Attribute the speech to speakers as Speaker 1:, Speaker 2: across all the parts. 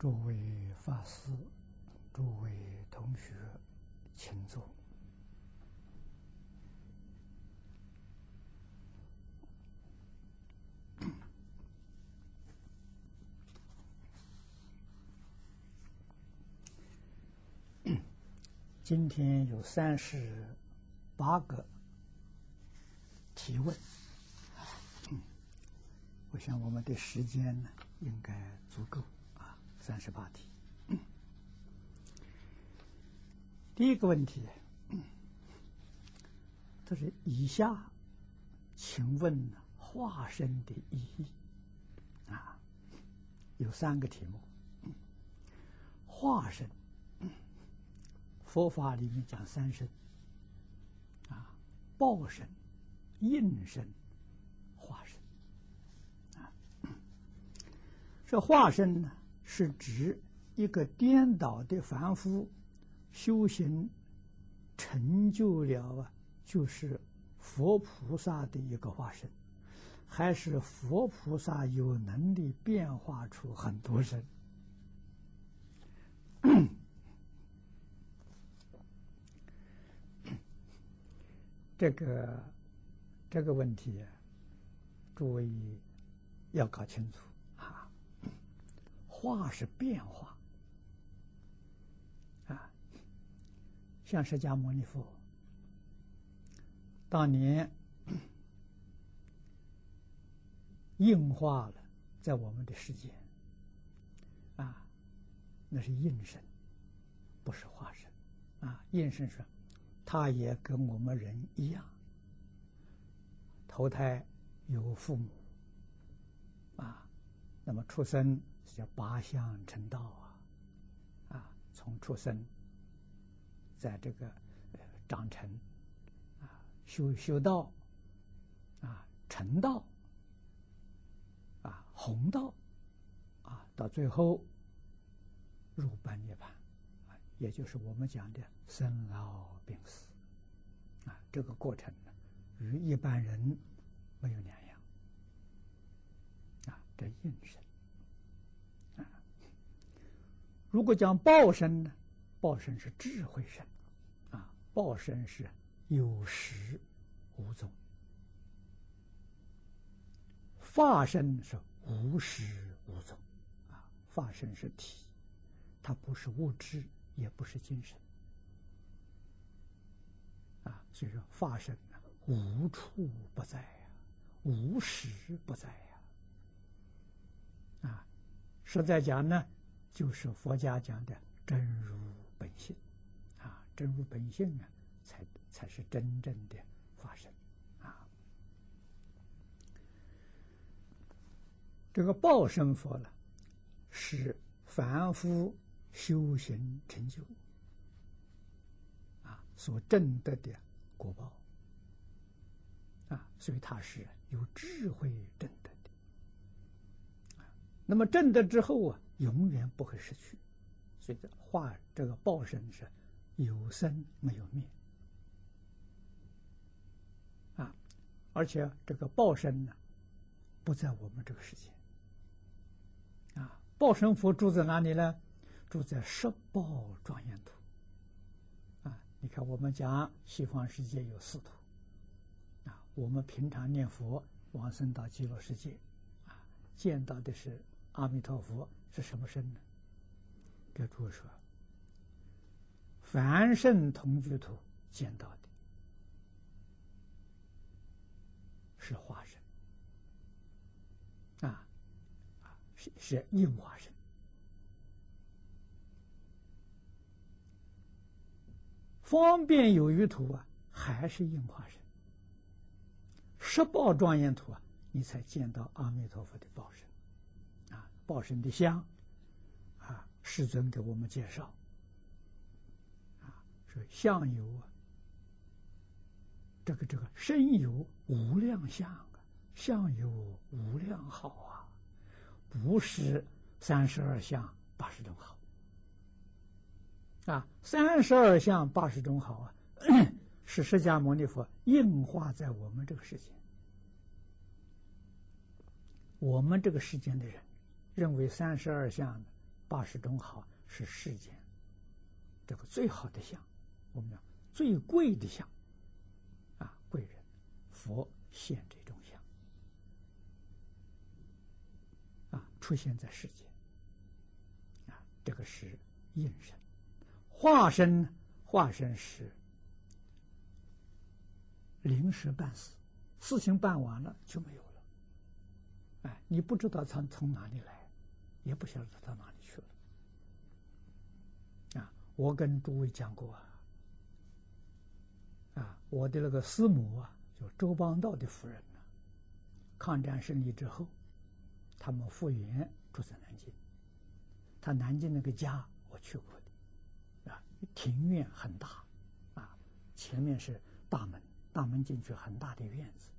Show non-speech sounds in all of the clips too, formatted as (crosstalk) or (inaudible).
Speaker 1: 诸位法师、诸位同学，请坐。今天有三十八个提问，我想我们的时间呢应该足够，三十八题。第一个问题，这是以下，请问化身的意义啊？有三个题目，化身。佛法里面讲三身，啊，报身、应身、化身，啊，这化身呢，是指一个颠倒的凡夫修行成就了啊，就是佛菩萨的一个化身，还是佛菩萨有能力变化出很多人？(coughs) 这个这个问题，诸位要搞清楚！化是变化。啊，像释迦牟尼佛当年硬化了，在我们的世界。啊，那是应身，不是化身。啊，应身说。他也跟我们人一样，投胎有父母。啊，那么出生是叫八相成道啊，啊，从出生，在这个长成啊，修修道啊，成道啊，弘道啊，到最后入般涅槃。也就是我们讲的生老病死，啊，这个过程呢，与一般人没有两样，啊，这应身，啊，如果讲报身呢，报身是智慧身，啊，报身是有始无踪，化身是无始无踪，啊，化身是体，它不是物质。也不是精神啊，所以说化身呢，无处不在呀，无时不在呀。啊，实在讲呢，就是佛家讲的真如本性啊，真如本性啊，才才是真正的化身啊。这个报身佛呢，是凡夫。修行成就啊，所证得的果报啊，所以他是有智慧证得的啊。那么证得之后啊，永远不会失去。所以这化这个报身是有生没有灭啊，而且这个报身呢，不在我们这个世界啊。报身佛住在哪里呢？住在十报庄严土，啊，你看我们讲西方世界有四土，啊，我们平常念佛往生到极乐世界，啊，见到的是阿弥陀佛是什么身呢？给诸位说，凡圣同居土见到的是化身，啊，是是应化身。方便有余土啊，还是应化身；十报庄严土啊，你才见到阿弥陀佛的报身，报身的相啊，世尊给我们介绍啊，说相有，这个这个身有无量相啊，相有无量好啊，不是三十二相八十种好。啊，三十二相八十种好啊，(clears throat) 是释迦牟尼佛应化在我们这个世间。我们这个世间的人认为三十二相呢八十种好是世间这个最好的相，我们讲最贵的相啊，贵人佛现这种相啊，出现在世间啊，这个是应身，化身化身是临时办事，事情办完了就没有了，哎，你不知道他从哪里来。也不晓得到哪里去了，啊！我跟诸位讲过啊，啊，我的那个师母啊，就周邦道的夫人啊，抗战胜利之后，他们复员住在南京，他南京那个家我去过的，啊，庭院很大，啊，前面是大门，大门进去很大的院子，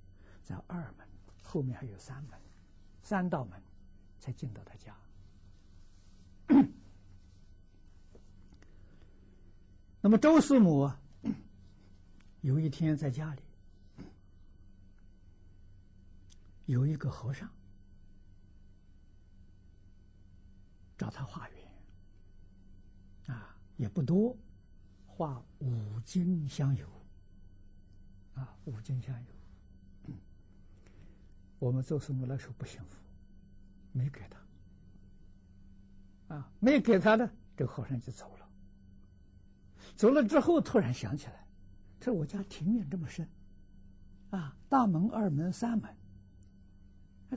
Speaker 1: 在二门后面还有三门，三道门才进到他家。那么周师母啊，有一天在家里，有一个和尚找他化缘，啊，也不多，化五斤香油，啊，五斤香油。我们周师母那时候不幸福，没给他。啊，没给他的，这和尚就走了。走了之后，突然想起来，他说：“我家庭院这么深，啊，大门、二门、三门，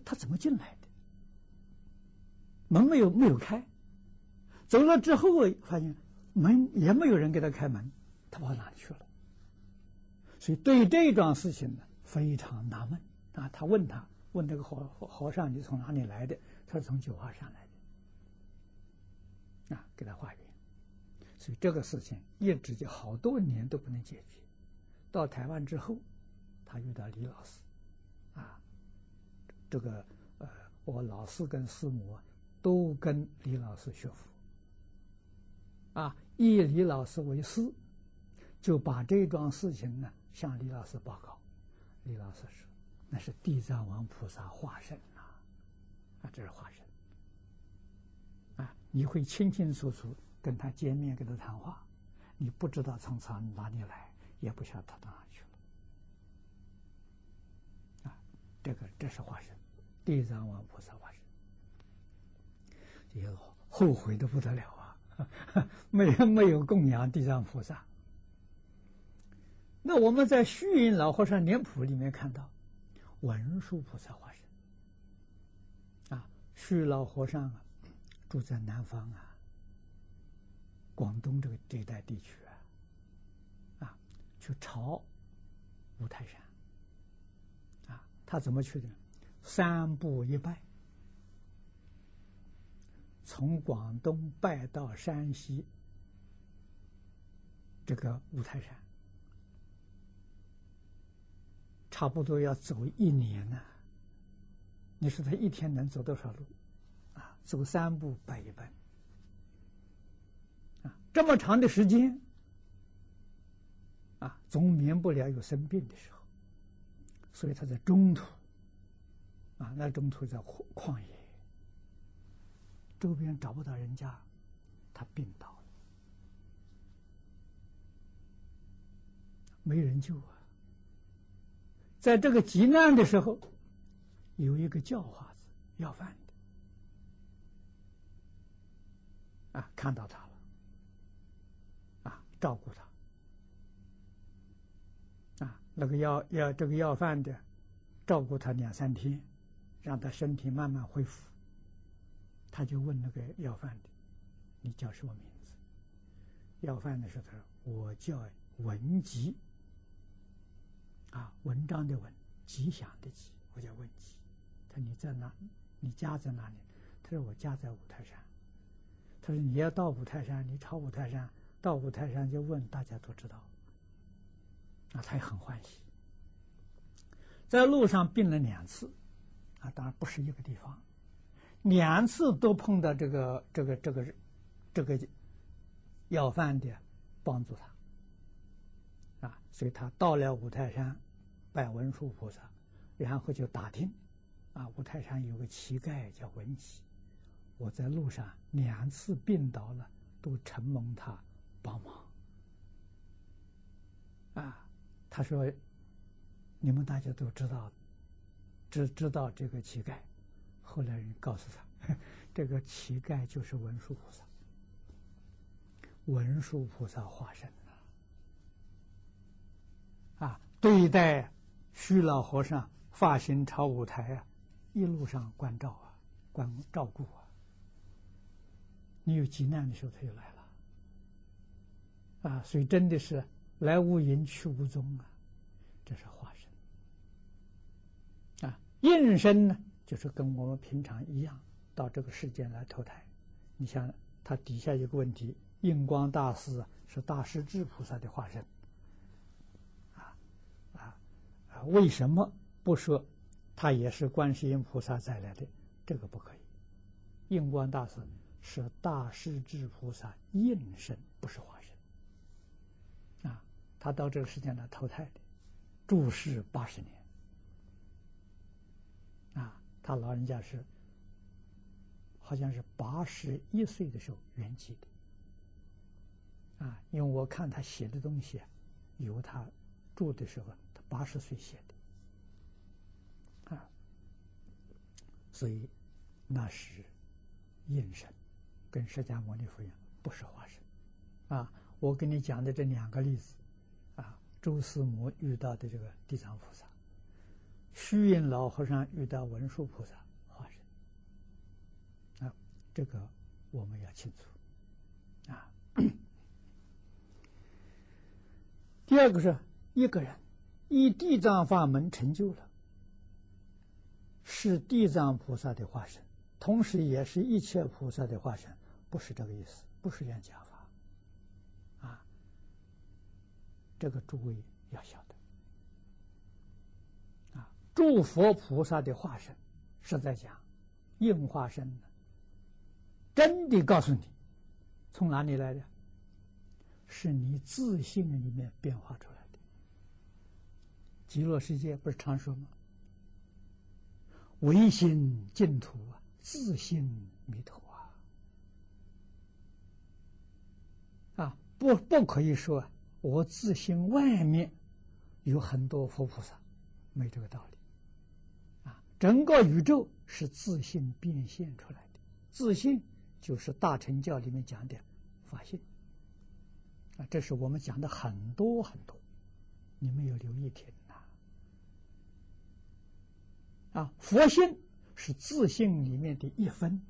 Speaker 1: 他怎么进来的？门没有没有开。走了之后，发现门也没有人给他开门，他跑哪里去了？所以对于这一桩事情呢，非常纳闷啊。他问他，问这个和和尚：‘你从哪里来的？’他说：‘从九华山来的。’啊，给他化缘，所以这个事情一直就好多年都不能解决。到台湾之后，他遇到李老师，啊，这个呃，我老师跟师母都跟李老师学佛，啊，以李老师为师，就把这桩事情呢向李老师报告。李老师说：“那是地藏王菩萨化身呐，啊，这是化身。”啊，你会清清楚楚跟他见面，跟他谈话，你不知道从从哪里来，也不晓得他到哪去了。啊，这个这是化身，地藏王菩萨化身，也后悔的不得了啊！(laughs) 没有没有供养地藏菩萨。那我们在虚云老和尚脸谱里面看到文殊菩萨化身，啊，虚老和尚啊。住在南方啊，广东这个这一带地区啊，啊，去朝五台山，啊，他怎么去的？三步一拜，从广东拜到山西这个五台山，差不多要走一年呢。你说他一天能走多少路？啊走三步拜一拜，这么长的时间，啊，总免不了有生病的时候，所以他在中途，啊，那中途在旷旷野，周边找不到人家，他病倒了，没人救啊，在这个极难的时候，有一个叫花子要饭的。啊，看到他，照顾他，啊，那个要要这个要饭的，照顾他两三天，让他身体慢慢恢复。他就问那个要饭的：“你叫什么名字？”要饭的说：“他说我叫文吉，啊，文章的文，吉祥的吉，我叫文吉。”他说：“你在哪？你家在哪里？”他说：“我家在五台山。”他说：“你要到五台山，你朝五台山，到五台山就问，大家都知道。”啊，他也很欢喜。在路上病了两次，啊，当然不是一个地方，两次都碰到这个这个这个这个要饭的帮助他，啊，所以他到了五台山拜文殊菩萨，然后就打听，啊，五台山有个乞丐叫文吉。我在路上两次病倒了，都承蒙他帮忙。啊，他说：“你们大家都知道，只知道这个乞丐。”后来人告诉他，(laughs) 这个乞丐就是文殊菩萨，文殊菩萨化身啊！对待虚老和尚发心朝五台啊，一路上关照啊，关照顾啊。你有急难的时候，他就来了。啊，所以真的是来无影去无踪啊，这是化身。啊，应身呢？就是跟我们平常一样，到这个世间来投胎。你像他底下一个问题：印光大师是大势至菩萨的化身，啊啊啊！为什么不说他也是观世音菩萨再来的？这个不可以。印光大师是大势至菩萨应身，不是化身。他到这个世间来投胎的，住世八十年。啊。他老人家是，好像是八十一岁的时候圆寂的，啊，因为我看他写的东西，有他住的时候，他八十岁写的，啊，所以那是应身，跟释迦牟尼佛一样，不是化身，啊，我跟你讲的这两个例子，周思摩遇到的这个地藏菩萨。虚云老和尚遇到文殊菩萨化身，啊，这个我们要清楚，啊。(coughs) 第二个是一个人以地藏法门成就了，是地藏菩萨的化身，同时也是一切菩萨的化身，不是这个意思，不是这样讲法，啊，这个诸位要晓得啊。诸佛菩萨的化身是在讲应化身呢，真的告诉你，从哪里来的？是你自信里面变化出来的。极乐世界不是常说吗？唯心净土啊，自信弥陀啊！啊，不不可以说我自信外面有很多佛菩萨，没这个道理。啊整个宇宙是自信变现出来的，自信就是大乘教里面讲的法性啊，这是我们讲的很多很多，你们有留意听呐？啊，佛性是自信里面的一分，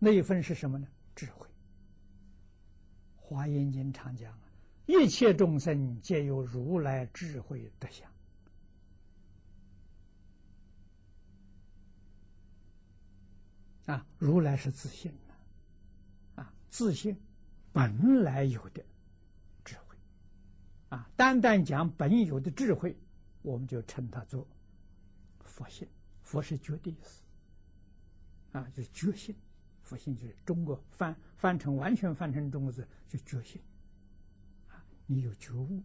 Speaker 1: 那一分是什么呢？智慧。华严经常讲啊，一切众生皆有如来智慧德相。啊，如来是自信的，啊，自信本来有的智慧，啊，单单讲本有的智慧，我们就称它做佛性。佛是觉的意思，啊，就是觉性。佛性就是中国翻翻成完全翻成中国字，就觉性。你有觉悟，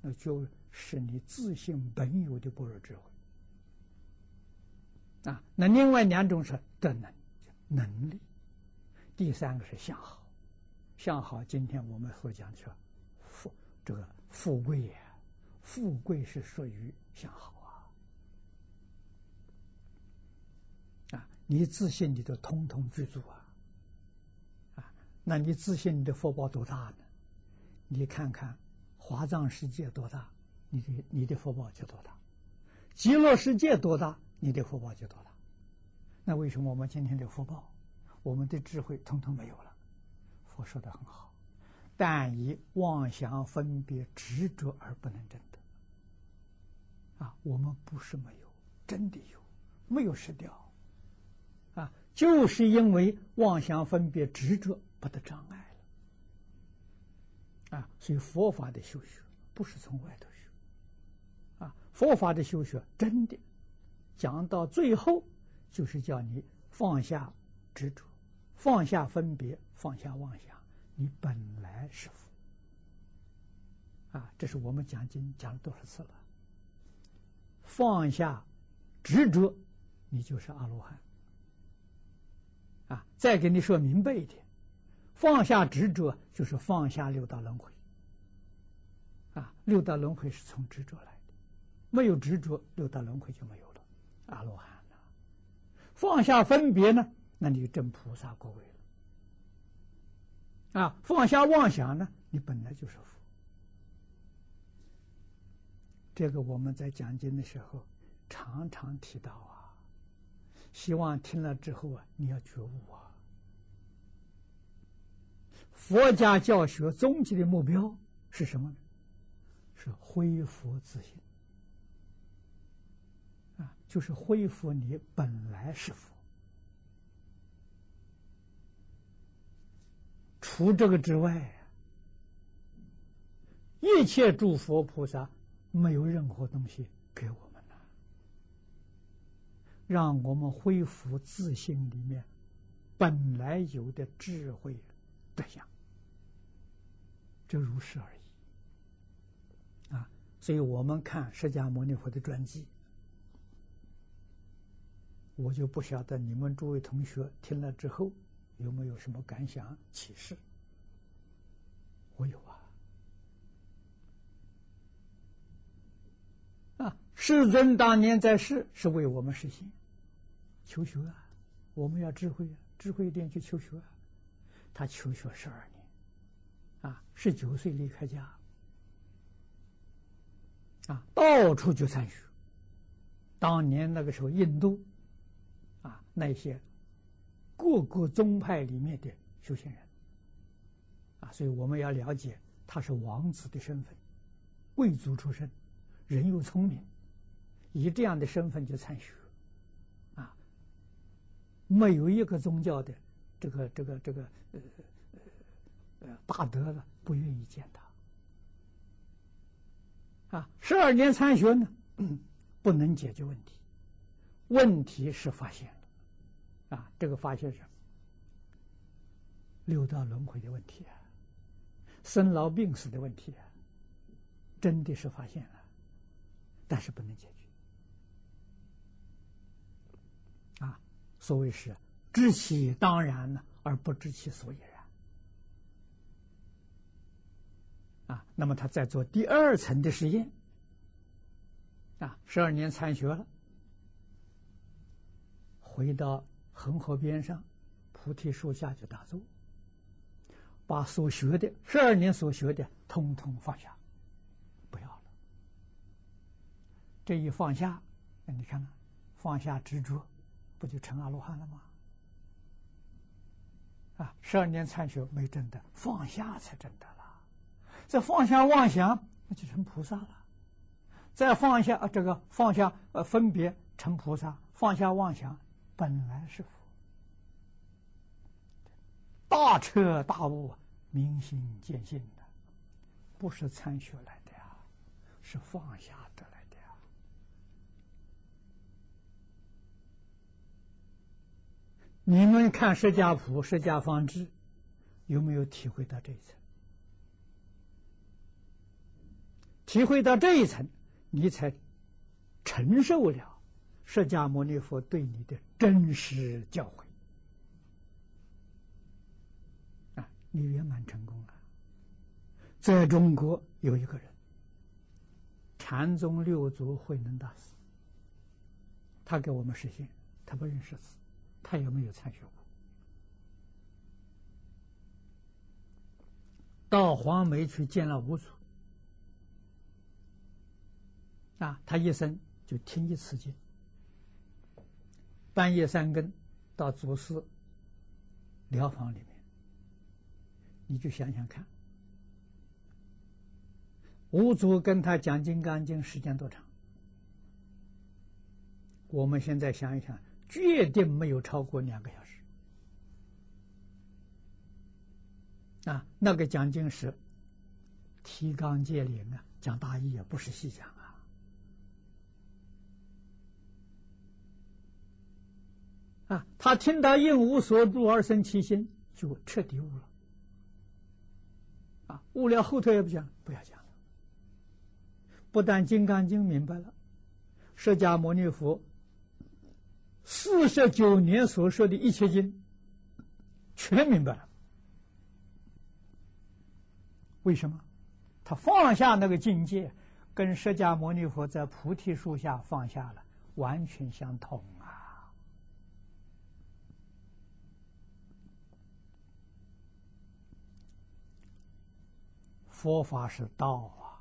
Speaker 1: 那就是你自信本有的般若智慧。啊，那另外两种是德能。能力，第三个是相好，相好。今天我们所讲的是富，这个富贵呀，富贵是属于相好啊。啊，你自信你都通通具足啊，啊，那你自信你的福报多大呢？你看看华藏世界多大，你的你的福报就多大；极乐世界多大，你的福报就多大。那为什么我们今天的福报，我们的智慧通通没有了？佛说的很好，但以妄想分别执着而不能证得。啊，我们不是没有，真的有，没有失掉。啊，就是因为妄想分别执着不得障碍。啊，所以佛法的修学不是从外头学。啊，佛法的修学真的讲到最后。就是叫你放下执着，放下分别，放下妄想，你本来是佛。啊，这是我们讲经讲了多少次了？放下执着，你就是阿罗汉。啊，再给你说明白一点，放下执着就是放下六道轮回。啊，六道轮回是从执着来的，没有执着，六道轮回就没有了。阿罗汉了，放下分别呢，那你就证菩萨果位了。啊，放下妄想呢，你本来就是佛。这个我们在讲经的时候常常提到啊，希望听了之后啊，你要觉悟啊。佛家教学终极的目标是什么呢？是恢复自信啊，就是恢复你本来是佛。除这个之外，一切诸佛菩萨没有任何东西给我们了，让我们恢复自信里面本来有的智慧德相，就如是而已啊。所以我们看释迦牟尼佛的传记，我就不晓得你们诸位同学听了之后有没有什么感想启示？我有啊！啊，世尊当年在世是为我们实现求学啊，我们要智慧啊，智慧一点去求学啊。他求学十二年，啊，十九岁离开家。啊，到处去参学。当年那个时候，印度，啊，那些各个宗派里面的修行人，啊，所以我们要了解，他是王子的身份，贵族出身，人又聪明，以这样的身份去参学，啊，没有一个宗教的这个这个这个呃呃大德了不愿意见他。啊，十二年参学呢，不能解决问题。问题是发现了，啊，这个发现是六道轮回的问题啊，生老病死的问题啊，真的是发现了，但是不能解决。啊，所谓是知其当然呢，而不知其所以然。啊，那么他在做第二层的实验，啊，十二年参学了，回到恒河边上，菩提树下就打坐，把所学的十二年所学的通通放下，不要了。这一放下，你看看，放下执着，不就成阿罗汉了吗？啊，十二年参学没真的，放下才真的。再放下妄想，那就成菩萨了；再放下啊这个放下呃分别，成菩萨；放下妄想，本来是佛。大彻大悟，明心见性的，不是参学来的呀，是放下得来的呀。你们看释迦谱、释迦方志，有没有体会到这一层？体会到这一层，你才承受了释迦牟尼佛对你的真实教诲啊！你圆满成功了。在中国有一个人，禅宗六祖慧能大师，他给我们实现，他不认识字，他有没有参学过，到黄梅去见了吴楚。啊，他一生就听一次经，半夜三更到祖师疗房里面，你就想想看，吴祖跟他讲《金刚经》时间多长？我们现在想一想，绝对没有超过两个小时。啊，那个讲经是提纲挈领啊，讲大义也，不是细讲。啊，啊他听到应无所住而生其心，就彻底悟了。啊，悟了后头也不讲，不要讲了。不但《金刚经》明白了，释迦牟尼佛四十九年所说的一切经，全明白了。为什么？他放下那个境界，跟释迦牟尼佛在菩提树下放下了，完全相同啊！佛法是道啊，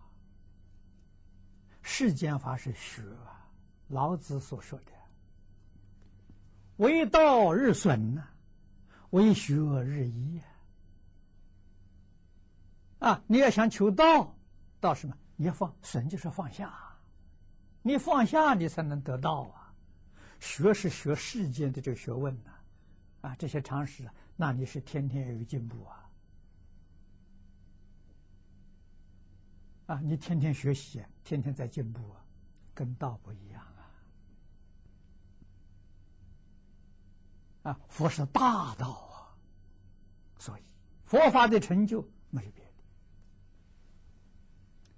Speaker 1: 世间法是学啊。老子所说的“为道日损呐，为学日益”。啊！啊你要想求道，道什么？你要放损，就是放下。你放下，你才能得道啊！学是学世间的这个学问呐，啊，这些常识，那你是天天有进步啊！啊，你天天学习，天天在进步啊，跟道不一样啊！佛是大道啊，所以佛法的成就没有别的。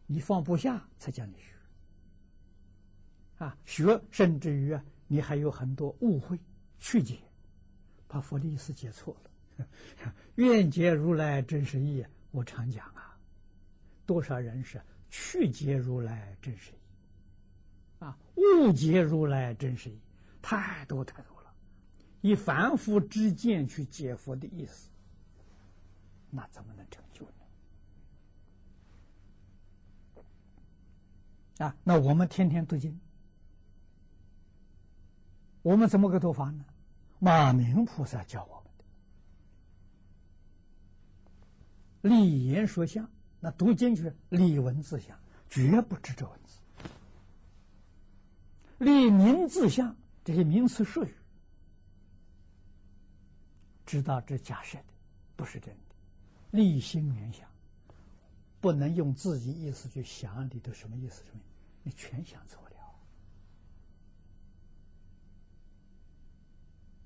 Speaker 1: 你放不下，才叫你学啊！学，甚至于啊，你还有很多误会曲解，把佛的意思解错了。(laughs) 愿解如来真实义，我常讲啊，多少人是曲解如来真实义啊，误解如来真实义，太多太多。以凡夫之见去解佛的意思，那怎么能成就呢？啊，那我们天天读经，我们怎么个读法呢？马明菩萨教我们的，立言说相，那读经就是立文字相，绝不执着文字；立名字相，这些名词术语，知道这假设的，不是真的；立心缘想，不能用自己意思去想里头什么意思什么。你全想错了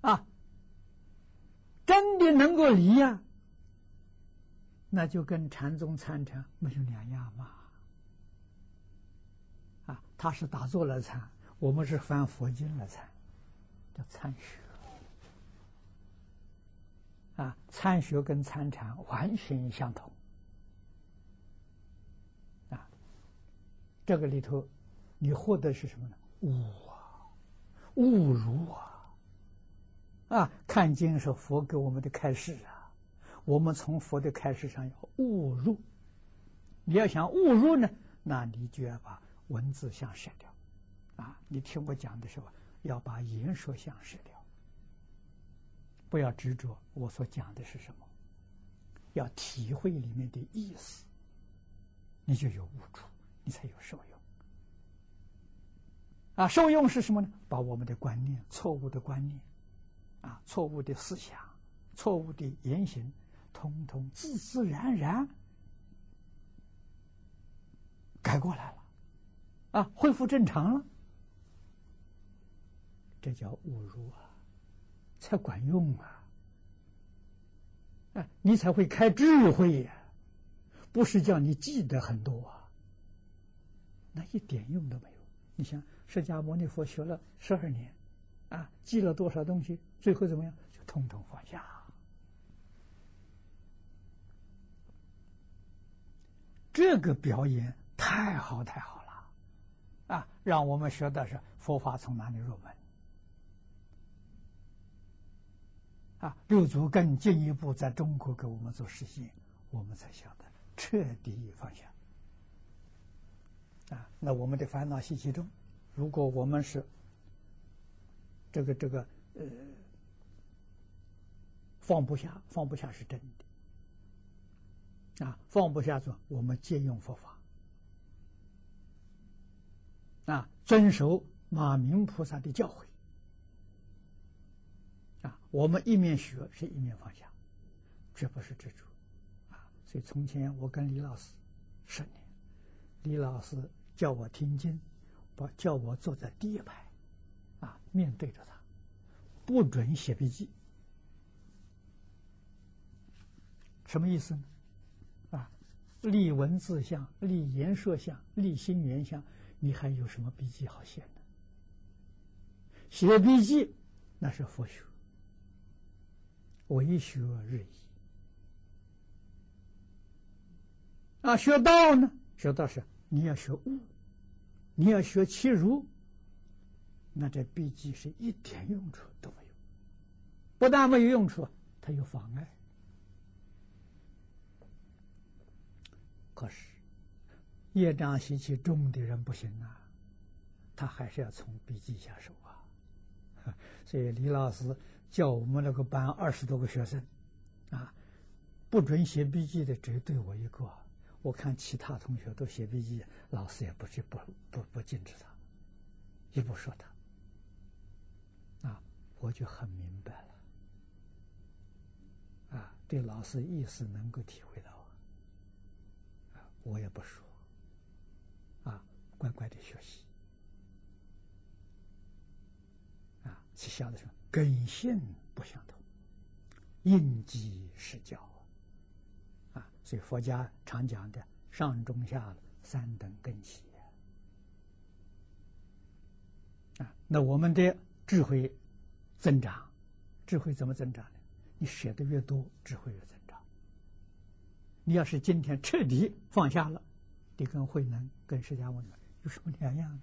Speaker 1: 啊！真的能够离呀，那就跟禅宗参禅没有两样嘛。啊，他是打坐来参，我们是翻佛经来参，叫参学。啊，参学跟参禅完全相同。啊这个里头，你获得是什么呢？悟啊，悟如啊，啊！看经是佛给我们的开示啊，我们从佛的开示上要悟入。你要想悟入呢，那你就要把文字相舍掉，啊！你听我讲的时候，要把言说相舍掉，不要执着我所讲的是什么，要体会里面的意思，你就有悟处。你才有受用啊！受用是什么呢？把我们的观念、错误的观念、啊、错误的思想、错误的言行，通通自自然然改过来了，啊，恢复正常了。这叫侮辱啊，才管用啊！啊，你才会开智慧呀，不是叫你记得很多啊。那一点用都没有。你想，释迦牟尼佛学了十二年，啊，记了多少东西？最后怎么样？就通通放下。这个表演太好太好了，啊，让我们学的是佛法从哪里入门？啊，六祖更进一步在中国给我们做实现，我们才晓得彻底放下。啊，那我们的烦恼习气中，如果我们是这个这个呃放不下，放不下是真的啊，放不下说我们借用佛法啊，遵守马明菩萨的教诲，我们一面学是一面放下，绝不是执着啊。所以从前我跟李老师十年，李老师。叫我听经，把叫我坐在第一排，啊，面对着他，不准写笔记。什么意思呢？啊，立文字相，立言说相，立心缘相，你还有什么笔记好写呢？写笔记那是佛学，为学日益。啊，学道呢？学道是你要学悟，你要学其如，那这笔记是一点用处都没有。不但没有用处，它有妨碍。可是业障习气重的人不行啊，他还是要从笔记下手啊。(laughs) 所以李老师叫我们那个班二十多个学生，啊，不准写笔记的只对我一个。我看其他同学都写笔记，老师也不去不不不禁止他，也不说他。啊，我就很明白了。啊，对老师意思能够体会到。啊，我也不说。啊，乖乖的学习。啊，是晓得什么？根性不相同，应机施教啊。所以佛家常讲的上中下三等根基啊，那我们的智慧增长，智慧怎么增长呢？你学的越多，智慧越增长。你要是今天彻底放下了，你跟慧能、跟释迦牟尼有什么两样呢？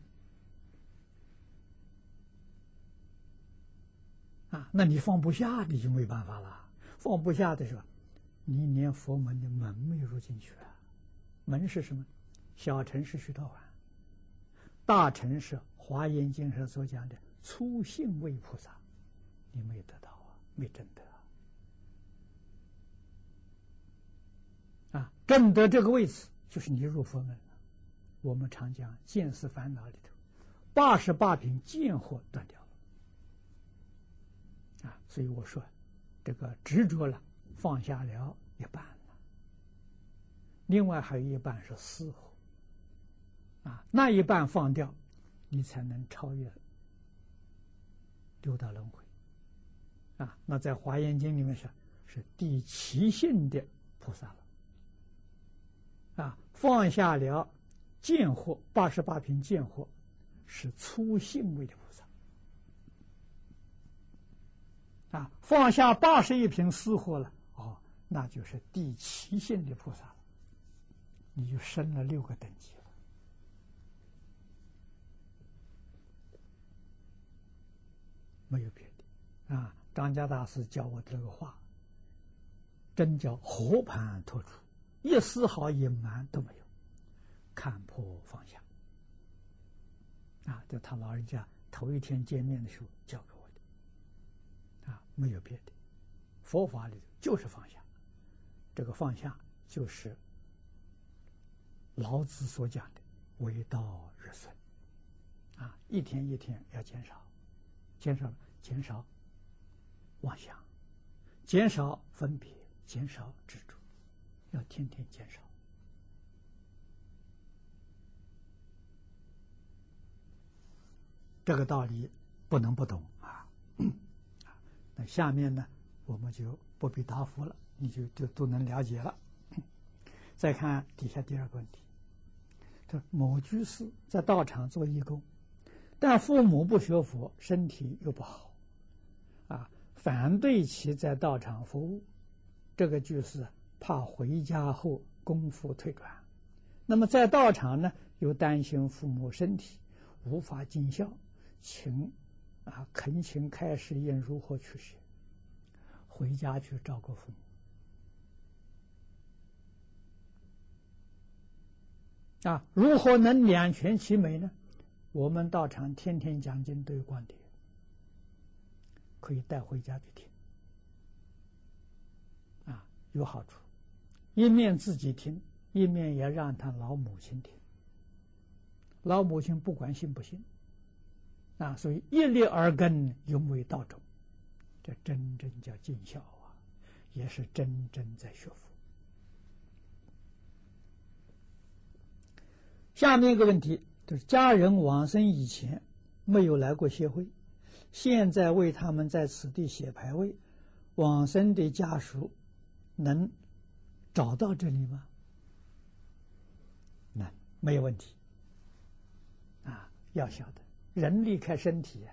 Speaker 1: 啊，那你放不下，你就没办法了。放不下的时候。你连佛门的门没有入进去啊！门是什么？小乘是须陀洹，大乘是华严经上所讲的初信位菩萨，你没得到啊，没证得啊！啊证得这个位置，就是你入佛门了。我们常讲见思烦恼里头，八十八品见惑断掉啊！所以我说，这个执着了。放下了一半了，另外还有一半是私货，啊，那一半放掉，你才能超越六道轮回，啊，那在华严经里面是是第七性的菩萨了，啊，放下了见惑八十八品见惑，是粗性位的菩萨，啊，放下八十一品私货了。哦那就是第七性的菩萨了，你就升了六个等级了，没有别的啊。张家大师教我这个话，真叫和盘托出，一丝毫隐瞒都没有，看破放下。啊，就他老人家头一天见面的时候教，没有别的，佛法里头就是放下。这个放下，就是老子所讲的“为道日损”，啊，一天一天要减少，减少减少妄想，减少分别，减少执着，要天天减少。这个道理不能不懂啊！下面呢，我们就不必答复了。你就就都能了解了。(clears throat) 再看底下第二个问题：这某居士在道场做义工，但父母不学佛，身体又不好，啊，反对其在道场服务。这个居士怕回家后功夫退转，那么在道场呢，又担心父母身体无法尽孝，请啊恳请开示应如何去学，回家去照顾父母。啊，如何能两全其美呢？我们道场天天讲经都有光碟，可以带回家去听。啊，有好处，一面自己听，一面也让他老母亲听。老母亲不管信不信，啊，所以一粒而根，永为道种，这真正叫尽孝啊，也是真正在学佛。下面一个问题就是：家人往生以前没有来过协会，现在为他们在此地写牌位，往生的家属能找到这里吗？那，没有问题。啊，要晓得，人离开身体，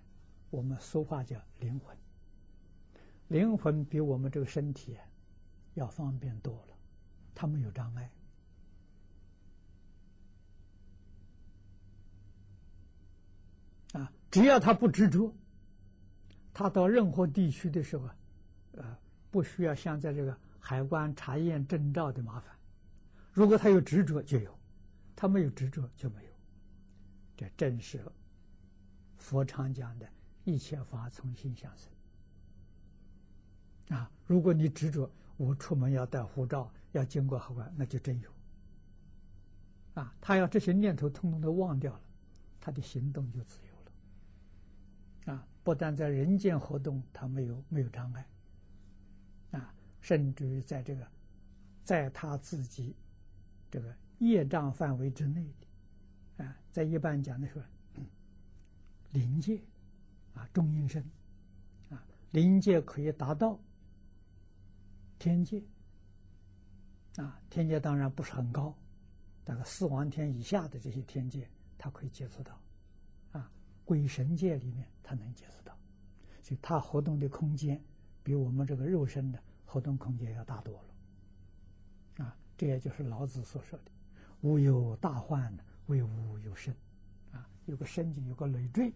Speaker 1: 我们说话叫灵魂，灵魂比我们这个身体要方便多了，它没有障碍。啊，只要他不执着，他到任何地区的时候，呃，不需要像在这个海关查验证照的麻烦。如果他有执着，就有；他没有执着，就没有。这正是佛常讲的一切法从心相生。啊，如果你执着，我出门要带护照，要经过海关，那就真有。啊，他要这些念头通通都忘掉了，他的行动就自由了。啊，不但在人间活动，他没有没有障碍，啊，甚至于在这个，在他自己这个业障范围之内的，啊，在一般讲的时候灵界，啊，中阴身，啊，灵界可以达到天界，啊，天界当然不是很高，大概四王天以下的这些天界，他可以接触到。啊鬼神界里面，他能接触到，所以他活动的空间比我们这个肉身的活动空间要大多了。啊，这也就是老子所说的“无有大患，为无有身”。啊，有个身体，有个累赘，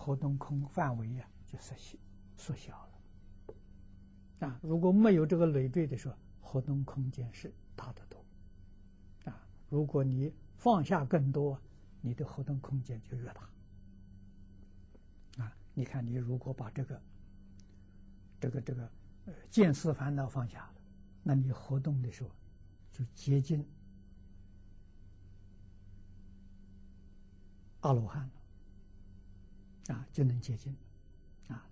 Speaker 1: 活动空范围呀就缩小缩小了。啊，如果没有这个累赘的时候，活动空间是大得多。啊，如果你放下更多。你的活动空间就越大啊！你看，你如果把这个、这个、这个呃见思烦恼放下了，那你活动的时候就接近阿罗汉了啊，就能接近啊。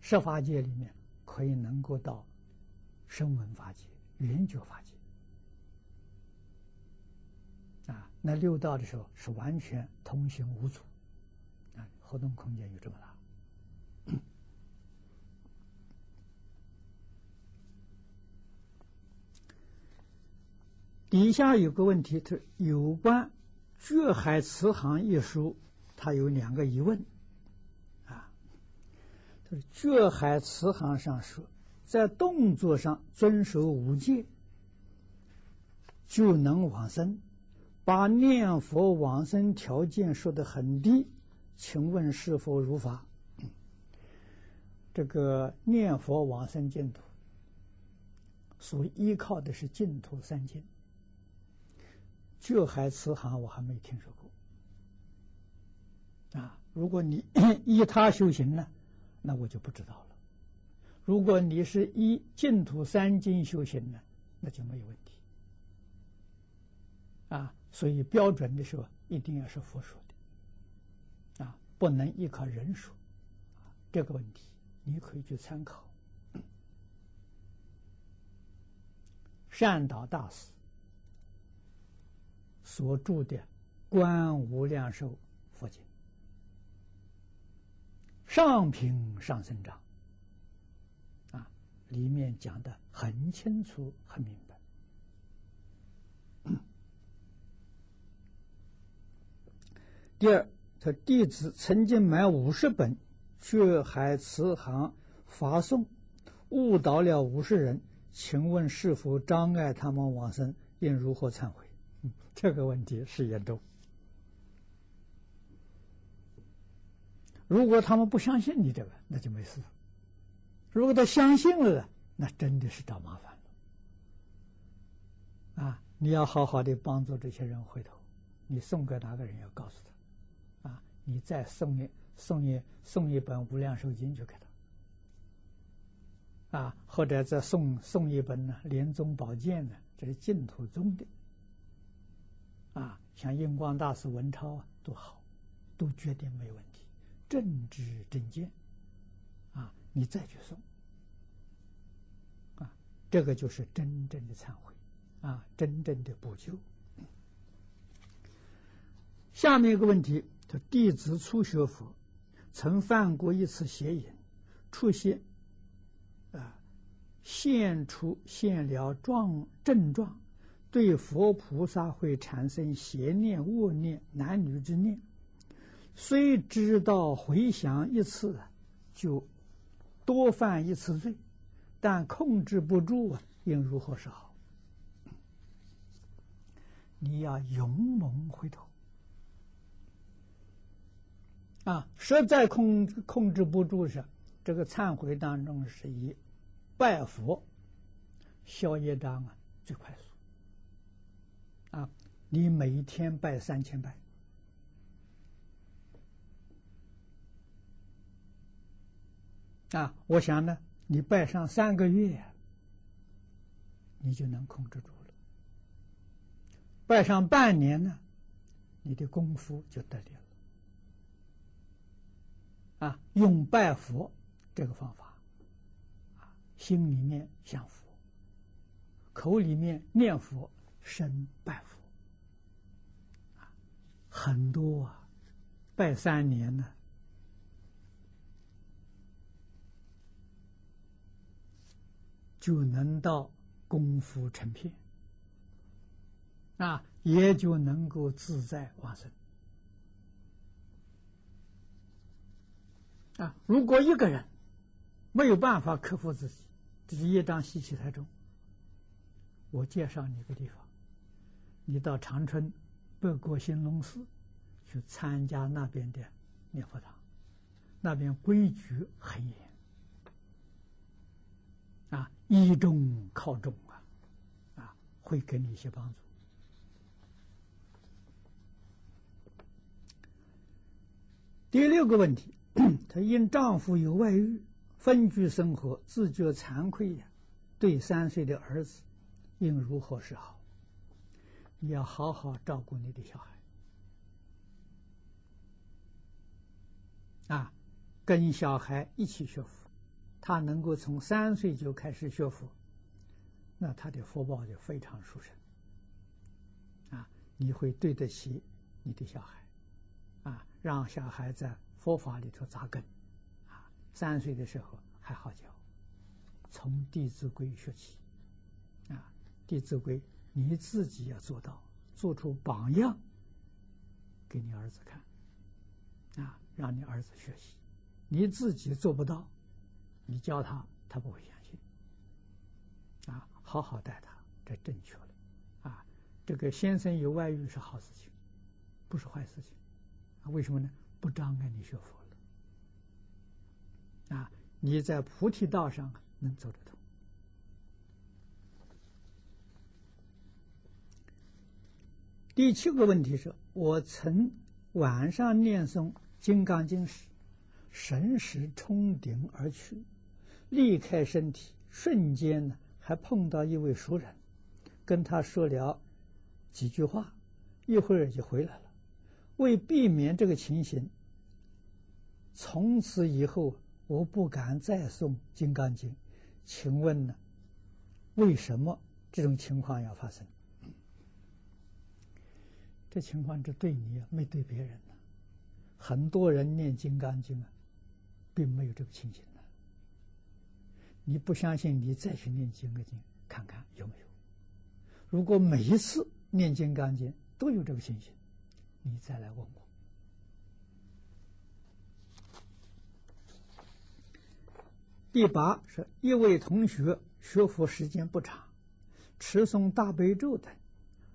Speaker 1: 设法界里面可以能够到声闻法界、圆觉法界。啊，那六道的时候是完全通行无阻，啊，活动空间有这么大。底下有个问题，是有关《觉海慈航》一书，他有两个疑问，他说《觉海慈航》上说，在动作上遵守五戒，就能往生。把念佛往生条件说的很低，请问是否如法？这个念佛往生净土，所依靠的是净土三经。觉海慈航我还没听说过。啊，如果你 (coughs) 依他修行呢，那我就不知道了。如果你是一净土三经修行呢，那就没有问题。啊。所以标准的时候一定要是佛说的，啊，不能依靠人说，这个问题你可以去参考善导大师所著的《观无量寿上品上生章，啊，里面讲的很清楚很明白。(coughs) 第二，他弟子曾经买五十本《觉海慈航》发送，误导了五十人，请问是否障碍他们往生？应如何忏悔？这个问题是严重。如果他们不相信你这个，那就没事；如果他相信了，那真的是找麻烦了。啊，你要好好的帮助这些人回头，你送给哪个人要告诉他。啊你再送一送一送一本《无量寿经》去给他，啊，或者再送送一本呢《莲宗宝鉴》呢，这是净土宗的，啊，像印光大师文超啊都好，都绝对没问题，正知正见，啊，你再去送，啊，这个就是真正的忏悔，啊，真正的补救。下面一个问题。他弟子初学佛，曾犯过一次邪淫，出现啊，现出现了状症状，对佛菩萨会产生邪念、恶念、男女之念。虽知道回想一次，就多犯一次罪，但控制不住啊，应如何是好？你要勇猛回头啊！实在控控制不住时，这个忏悔当中是以拜佛消业障啊最快速啊！你每天拜三千拜啊！我想呢，你拜上三个月，你就能控制住了。拜上半年呢，你的功夫就得力了。啊，用拜佛这个方法，啊，心里面想佛，口里面念佛，身拜佛，啊，很多啊，拜三年呢，就能到功夫成片。啊，也就能够自在往生。啊，如果一个人没有办法克服自己，这是业障习气太重。我介绍你一个地方，你到长春北国兴隆寺去参加那边的念佛堂，那边规矩很严，啊，依重靠重啊，啊，会给你一些帮助。第六个问题，(clears throat) 她因丈夫有外遇，分居生活，自觉惭愧呀。对三岁的儿子，应如何是好？你要好好照顾你的小孩，啊，跟小孩一起学佛，他能够从三岁就开始学佛，那他的福报就非常殊胜。啊，你会对得起你的小孩。啊，让小孩在佛法里头扎根，啊，三岁的时候还好教，从《弟子规》学起，啊，《弟子规》你自己要做到，做出榜样给你儿子看，啊，让你儿子学习，你自己做不到，你教他，他不会相信，啊，好好待他，这正确了，啊，这个先生有外遇是好事情，不是坏事情。啊为什么呢？不障碍你学佛了啊！你在菩提道上能走得通。第七个问题是我曾晚上念诵《金刚经》时，神识冲顶而去，离开身体，瞬间呢，还碰到一位熟人，跟他说了几句话，一会儿就回来了。为避免这个情形，从此以后我不敢再诵《金刚经》。请问呢，为什么这种情况要发生？这情况只对你没对别人呢。很多人念《金刚经》啊，并没有这个情形。你不相信，你再去念《金刚经》看看有没有。如果每一次念《金刚经》都有这个情形，你再来问我。第八是一位同学学佛时间不长，持诵大悲咒等，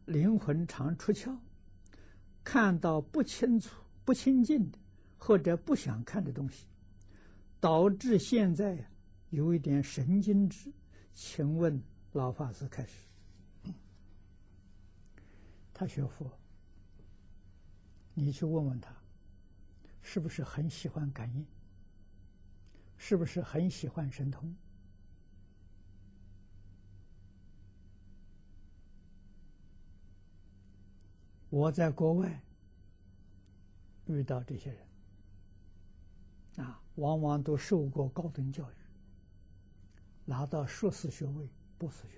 Speaker 1: 灵魂常出窍，看到不清楚、不清净的或者不想看的东西，导致现在呀有一点神经质。请问老法师开始，他学佛。你去问问他，是不是很喜欢感应？是不是很喜欢神通？我在国外遇到这些人，啊，往往都受过高等教育，拿到硕士学位、博士学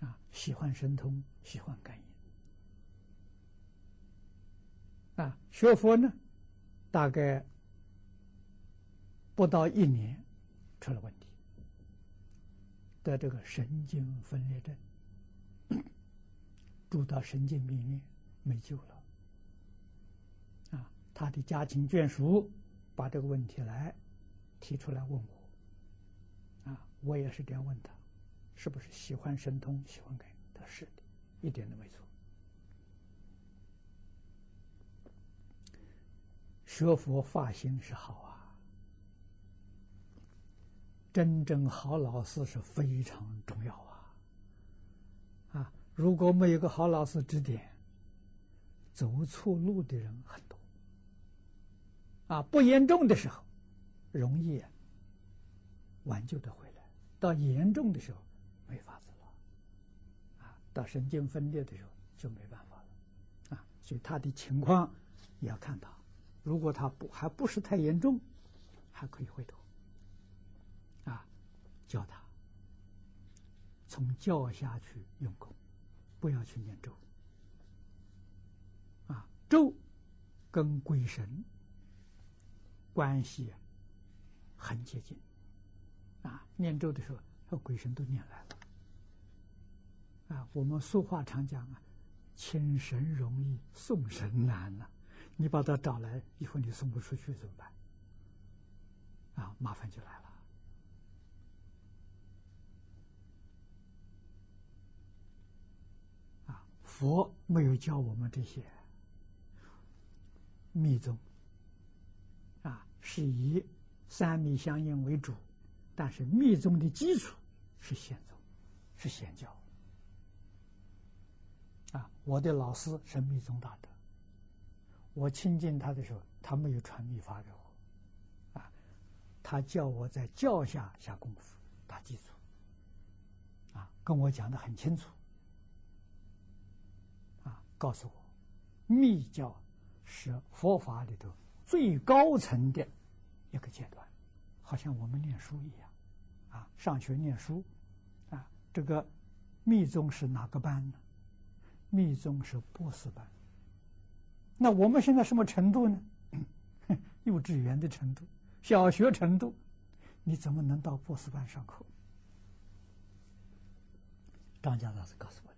Speaker 1: 位，啊，喜欢神通，喜欢感应。啊，学佛呢，大概不到一年，出了问题，得这个神经分裂症，(clears throat) 住到神经病院，没救了。啊，他的家庭眷属把这个问题来提出来问我，我也是这样问他，是不是喜欢神通，喜欢感？他是的，一点都没错。学佛发心是好啊，真正好老师是非常重要啊！啊，如果没有个好老师指点，走错路的人很多。啊，不严重的时候，容易挽救的回；到严重的时候，没法子了。啊，到神经分裂的时候就没办法了。啊，所以他的情况也要看他。如果他不还不是太严重，还可以回头，啊，教他从教下去用功，不要去念咒，啊，咒跟鬼神关系很接近，啊，念咒的时候，和鬼神都念来了，啊，我们俗话常讲啊，请神容易送神难呐。你把他找来以后，你送不出去怎么办？啊，麻烦就来了。啊，佛没有教我们这些密宗，啊，是以三密相应为主，但是密宗的基础是显宗，是显教。啊，我的老师是密宗大德。我亲近他的时候，他没有传秘法给我，啊，他叫我在教下下功夫，打基础，啊，跟我讲的很清楚，啊，告诉我，密教是佛法里头最高层的一个阶段，好像我们念书一样，啊，上学念书，啊，这个密宗是哪个班呢？密宗是博士班。那我们现在什么程度呢？(coughs) 幼稚园的程度，小学程度，你怎么能到博士班上课？张家老师告诉我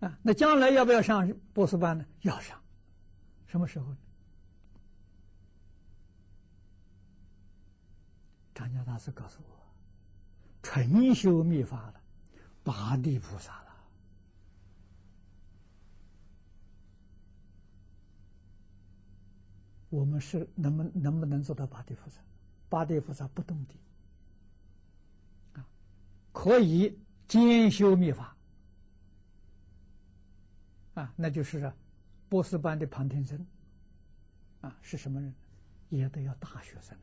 Speaker 1: 的。啊，那将来要不要上博士班呢？要上，什么时候呢？张家大师告诉我，纯修密法了，八地菩萨了。我们是能不能不能做到八地菩萨？八地菩萨不动地啊，可以兼修密法啊，那就是波斯班的旁听生啊，是什么人？也得要大学生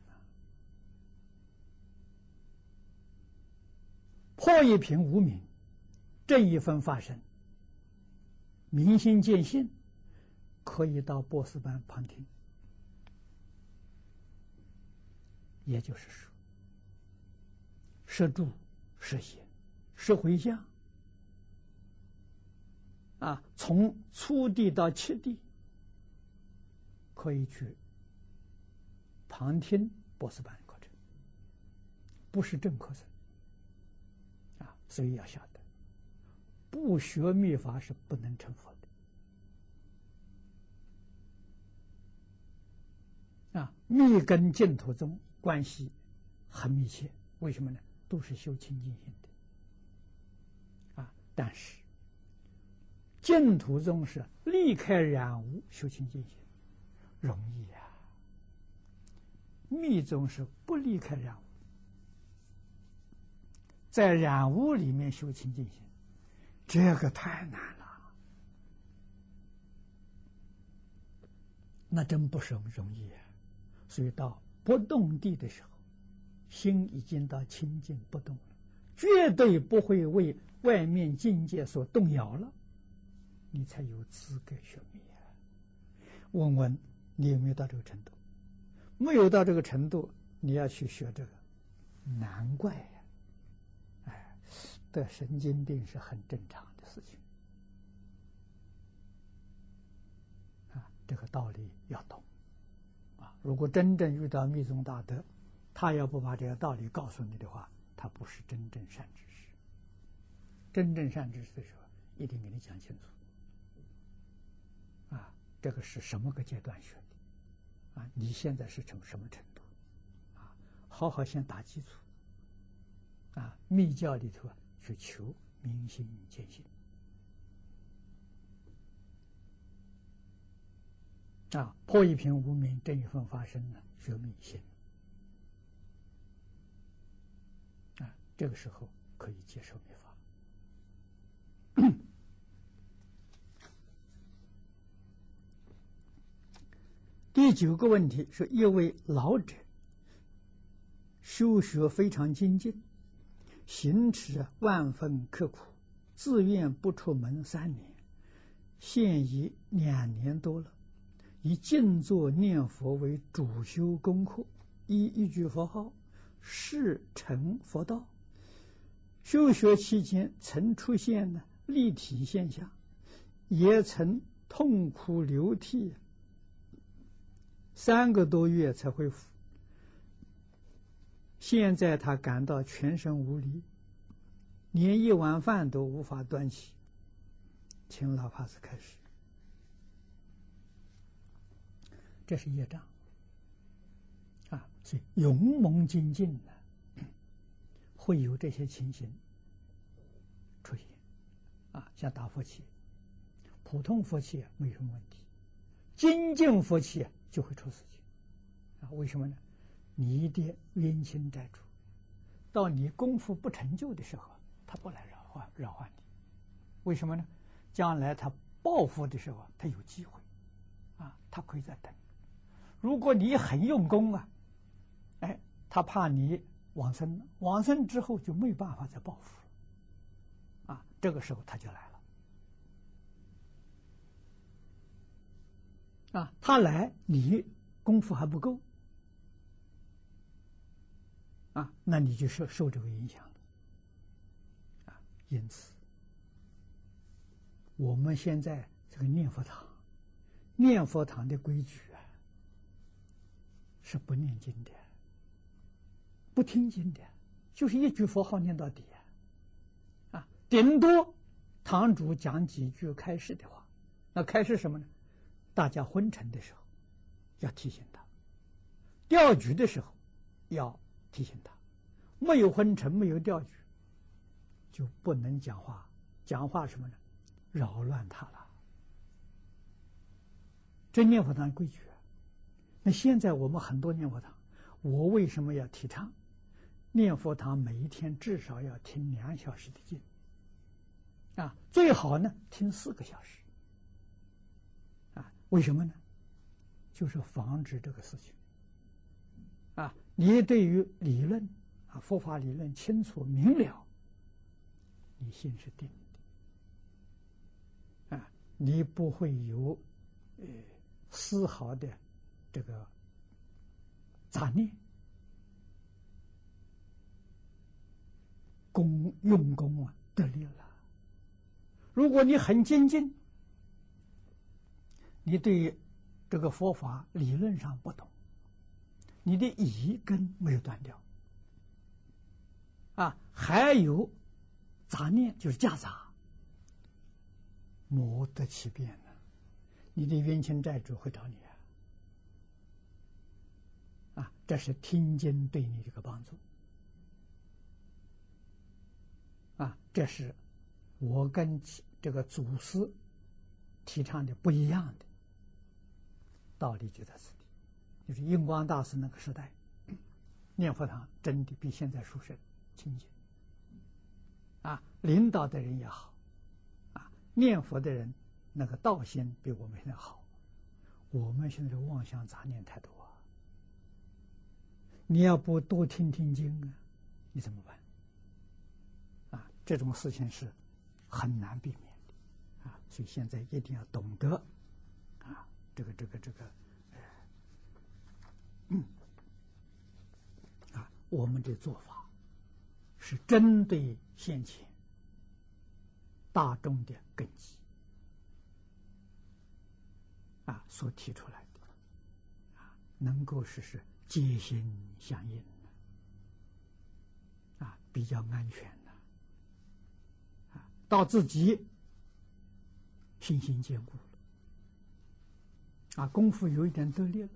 Speaker 1: 破一平无名，正一分发生，明心见性，可以到波斯班旁听。也就是说，摄住、摄显、摄回向，啊，从初地到七地，可以去旁听波斯班课程，不是正课程，所以要晓得，不学秘法是不能成佛的，啊，密跟净土宗。关系很密切，为什么呢？都是修清净心的啊！但是净土宗是离开染污修清净心，容易啊。密宗是不离开染污，在染污里面修清净心，这个太难了，那真不是容易啊。所以到。不动地的时候，心已经到清净不动了，绝对不会为外面境界所动摇了，你才有资格学密啊！问问你有没有到这个程度？没有到这个程度，你要去学这个，难怪！得神经病是很正常的事情啊，这个道理要懂。啊如果真正遇到密宗大德，他要不把这个道理告诉你的话，他不是真正善知识。真正善知识的时候，一定给你讲清楚。啊，这个是什么个阶段学的？啊，你现在是从什么程度？啊，好好先打基础。啊，密教里头啊，是求明心见性。啊，破一品无名，这一分发生呢，学明心。啊，这个时候可以接受灭法。(coughs) 第九个问题是：一位老者修学非常精进。行持万分刻苦，自愿不出门三年，现已两年多了，以静坐念佛为主修功课，以一句佛号事成佛道。修学期间曾出现呢立体现象，也曾痛哭流涕，三个多月才恢复。现在他感到全身无力，连一碗饭都无法端起。请老法师开始。这是业障啊，所以勇猛精进的 (clears throat) 会有这些情形出现啊，像打佛气，普通佛气没什么问题，精进佛气就会出事情啊？为什么呢？你的冤亲债主，到你功夫不成就的时候，他不来扰患扰患你。为什么呢？将来他报复的时候，他有机会，啊，他可以再等。如果你很用功啊，哎，他怕你往生，往生之后就没办法再报复了，啊，这个时候他就来了，啊，他来你功夫还不够。啊，那你就受受这个影响，啊，因此，我们现在这个念佛堂，念佛堂的规矩啊，是不念经的，不听经的，就是一句佛号念到底啊，顶多堂主讲几句开示的话，那开示什么呢？大家昏沉的时候，要提醒他；钓局的时候，要。提醒他，没有昏沉，没有调举，就不能讲话。讲话什么呢？扰乱他了。这念佛堂规矩。那现在我们很多念佛堂，我为什么要提倡念佛堂每一天至少要听两小时的经？啊，最好呢听四个小时。啊，为什么呢？就是防止这个事情。啊。你对于理论啊，佛法理论清楚明了，你心是定的，啊，你不会有呃丝毫的这个杂念，功用功啊得力了。如果你很精进，你对这个佛法理论上不懂。你的一根没有断掉，啊，还有杂念，就是夹杂，魔得其变呢。你的冤亲债主会找你啊，啊，这是听经对你这个帮助，啊，这是我跟这个祖师提倡的不一样的道理，就在此。就是印光大师那个时代，念佛堂真的比现在殊胜清净。啊，领导的人也好，啊，念佛的人那个道心比我们现在好。我们现在的妄想杂念太多，你要不多听听经啊，你怎么办？啊，这种事情是很难避免的，啊，所以现在一定要懂得，啊，这个这个这个。嗯，啊，我们的做法是针对先前大众的根基啊所提出来的，啊，能够实施皆心相应啊，比较安全的，啊，到自己信心坚固了，啊，功夫有一点得力了。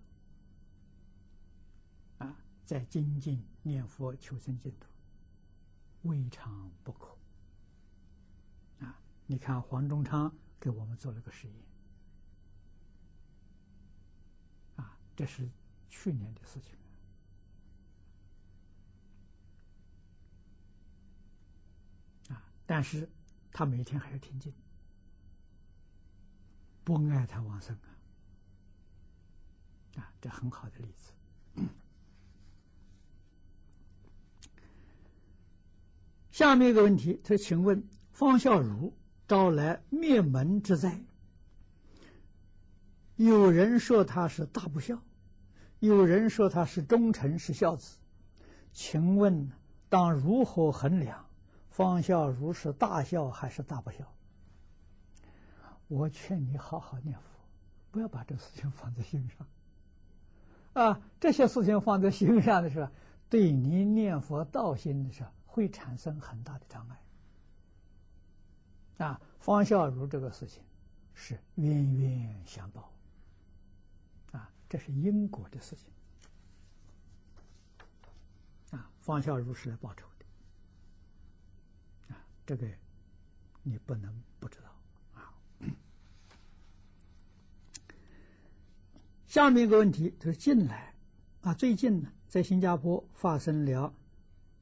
Speaker 1: 在精进念佛求生净土，未尝不可。啊，你看黄忠昌给我们做了个实验，啊，这是去年的事情啊。但是，他每天还要听经，不爱他往生啊！啊，这很好的例子。下面一个问题，他请问方孝孺招来灭门之灾，有人说他是大不孝，有人说他是忠臣是孝子，请问当如何衡量？方孝孺是大孝还是大不孝？我劝你好好念佛，不要把这事情放在心上。啊，这些事情放在心上的时候，对你念佛道心的时候会产生很大的障碍。啊，方孝孺这个事情是冤冤相报。啊，这是因果的事情。啊，方孝孺是来报仇的，啊。这个你不能不知道啊。下面一个问题就是近来啊，最近呢，在新加坡发生了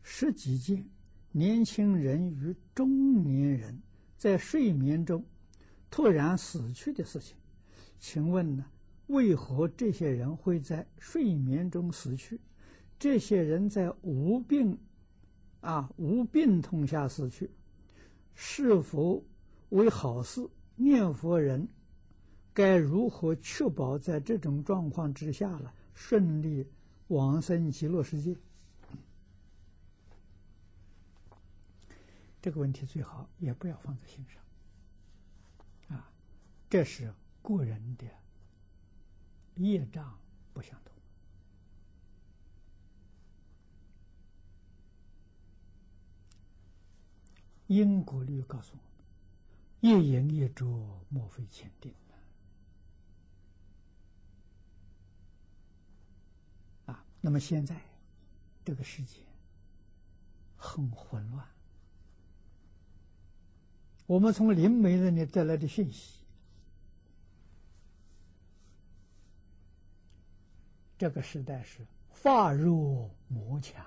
Speaker 1: 十几件年轻人与中年人在睡眠中突然死去的事情。请问呢，为何这些人会在睡眠中死去？这些人在无病啊无病痛下死去？是否为好事？念佛人该如何确保在这种状况之下了顺利往生极乐世界？这个问题最好也不要放在心上。啊，这是个人的业障不相同。因果律告诉我们：业因业着，莫非前定啊！那么现在这个世界很混乱。我们从灵媒那里得来的讯息，这个时代是法弱魔强。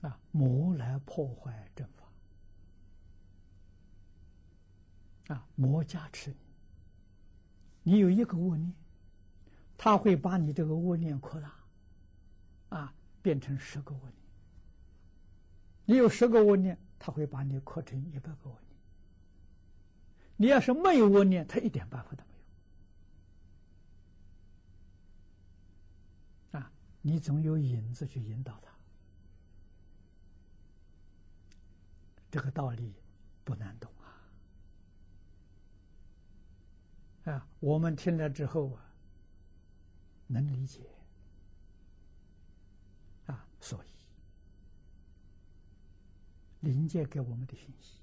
Speaker 1: 啊，魔来破坏正法，啊，魔加持你，你有一个恶念，他会把你这个恶念扩大，啊，变成十个恶念。你有十个恶念，他会把你扩成一百个恶念。你要是没有恶念，他一点办法都没有。啊，你总有引子去引导他。这个道理不难懂啊！啊，我们听了之后啊，能理解啊，所以灵界给我们的讯息，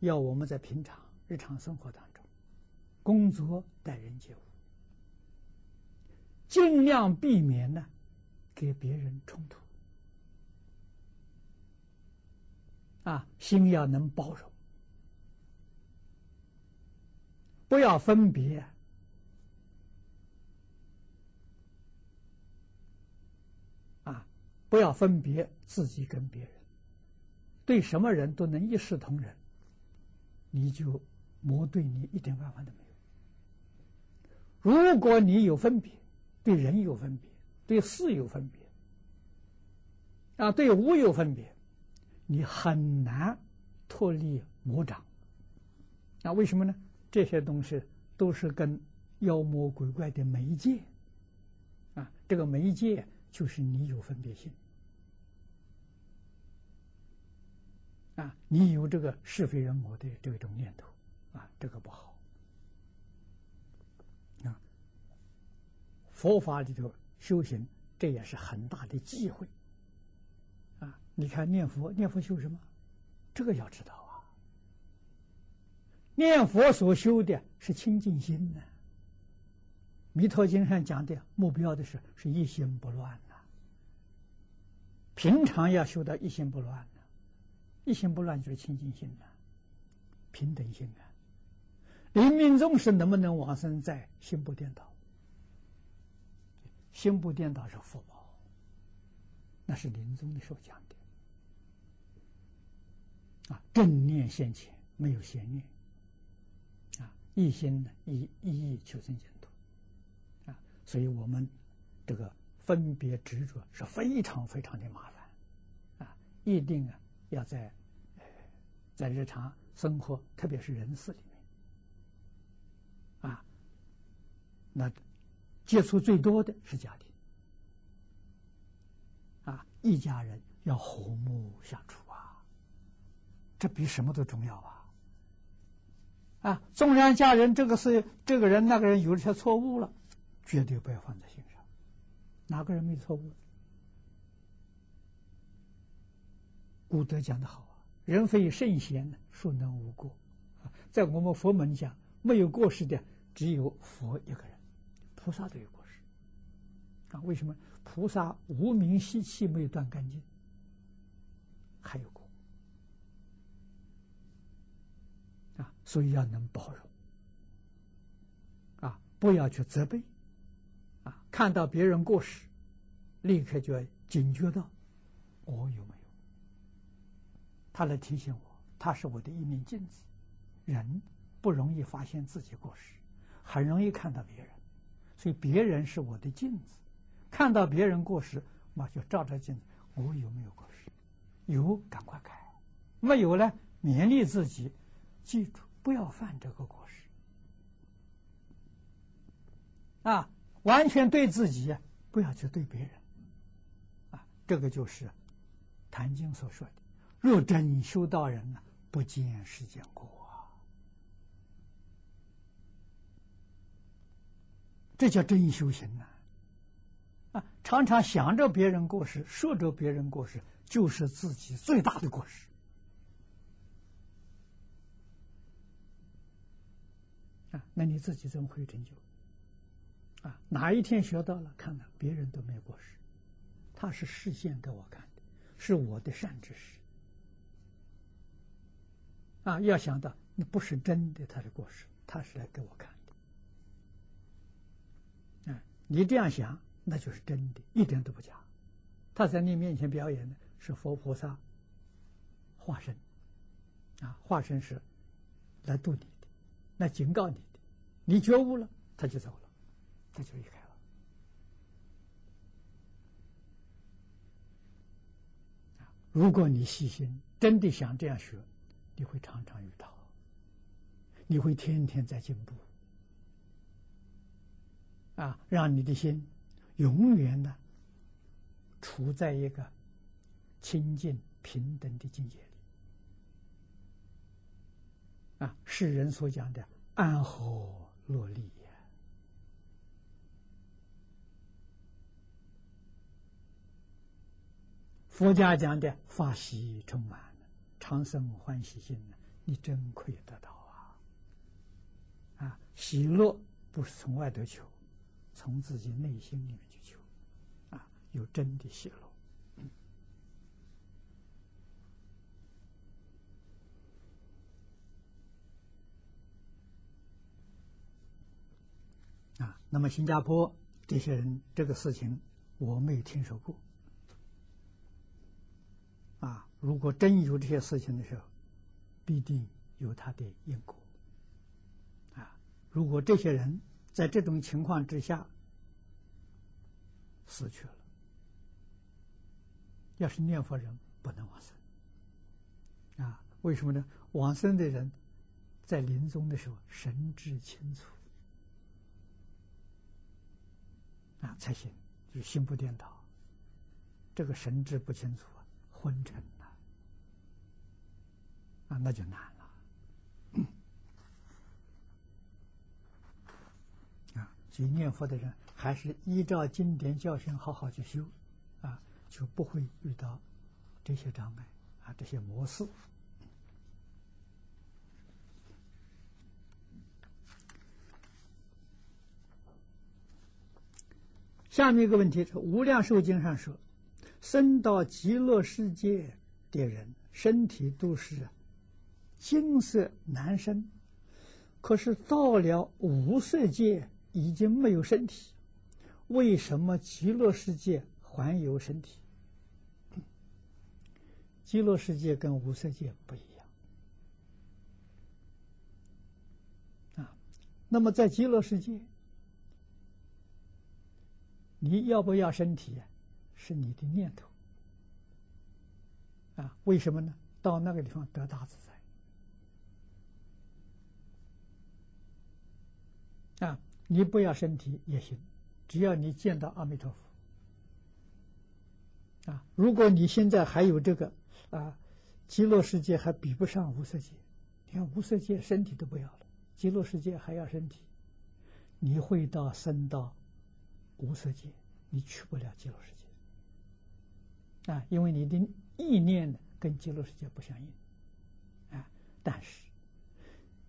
Speaker 1: 要我们在平常日常生活当中，工作待人接物，尽量避免呢，给别人冲突。啊，心要能包容，不要分别，啊，不要分别自己跟别人，对什么人都能一视同仁，你就魔对你一点办法都没有。如果你有分别，对人有分别，对事有分别，啊，对物有分别。你很难脱离魔掌，那为什么呢？这些东西都是跟妖魔鬼怪的媒介啊，这个媒介就是你有分别心啊，你有这个是非人我的这种念头啊，这个不好啊。佛法里头修行，这也是很大的忌讳。啊。你看念佛，念佛修什么？这个要知道啊。念佛所修的是清净心呢，弥陀经上讲的目标的是是一心不乱呐。平常要修到一心不乱，一心不乱就是清净心呐，平等心啊。临命终时能不能往生在心不颠倒？心不颠倒是福报，那是临终的时候讲的。啊，正念现前，没有邪念。啊，一心呢，一一意求生净土。啊，所以我们这个分别执着是非常非常的麻烦。啊，一定啊，要在在日常生活，特别是人事里面，啊，那接触最多的是家庭。啊，一家人要和睦相处啊。这比什么都重要啊！啊，纵然家人这个是这个人那个人有些错误了，绝对不要放在心上。哪个人没错误？古德讲的好啊，“人非圣贤，孰能无过？”，在我们佛门讲，没有过失的只有佛一个人，菩萨都有过失。啊，为什么？菩萨无名习气没有断干净，还有过。啊，所以要能包容，啊，不要去责备，啊，看到别人过失，立刻就要警觉到我有没有。他来提醒我，他是我的一面镜子。人不容易发现自己过失，很容易看到别人，所以别人是我的镜子。看到别人过失，我就照照镜子，我有没有过失？有，赶快改；没有呢，勉励自己。记住，不要犯这个过失啊！完全对自己，不要去对别人啊！这个就是《坛经》所说的：“若真修道人呢，不见世间过啊！”这叫真修行呐！啊，常常想着别人过失，说着别人过失，就是自己最大的过失啊。那你自己怎么会有成就？啊，哪一天学到了，看看别人都没过失，他是示现给我看的，是我的善知识。啊，要想到那不是真的，他的过失，他是来给我看的。啊，你这样想，那就是真的，一点都不假。他在你面前表演的是佛菩萨化身，啊，化身是来度你的，来警告你的。你觉悟了，他就走了，他就离开了。如果你细心，真的想这样学，你会常常遇到，你会天天在进步，啊，让你的心永远的处在一个清净平等的境界里。啊，世人所讲的安和。落力呀！佛家讲的法喜充满，长生欢喜心呢，你真可以得到啊！啊，喜乐不是从外头求，从自己内心里面去求，啊，有真的喜乐。啊，那么新加坡这些人这个事情我没有听说过。啊，如果真有这些事情的时候，必定有他的因果。啊，如果这些人在这种情况之下死去了，要是念佛人不能往生。啊，为什么呢？往生的人在临终的时候神志清楚。啊，才行，就是心不颠倒。这个神志不清楚，昏沉了，啊，那就难了。啊，所以念佛的人还是依照经典教训好好去修，啊，就不会遇到这些障碍啊，这些模式。下面一个问题是《无量寿经》上说，生到极乐世界的人，身体都是金色男生，可是到了无色界已经没有身体，为什么极乐世界还有身体？极乐世界跟无色界不一样啊。那么在极乐世界，你要不要身体啊？是你的念头啊？为什么呢？到那个地方得大自在啊！你不要身体也行，只要你见到阿弥陀佛啊！如果你现在还有这个啊，极乐世界还比不上无色界。你看无色界身体都不要了，极乐世界还要身体，你会到升到无色界。你去不了极乐世界啊，因为你的意念呢跟极乐世界不相应啊。但是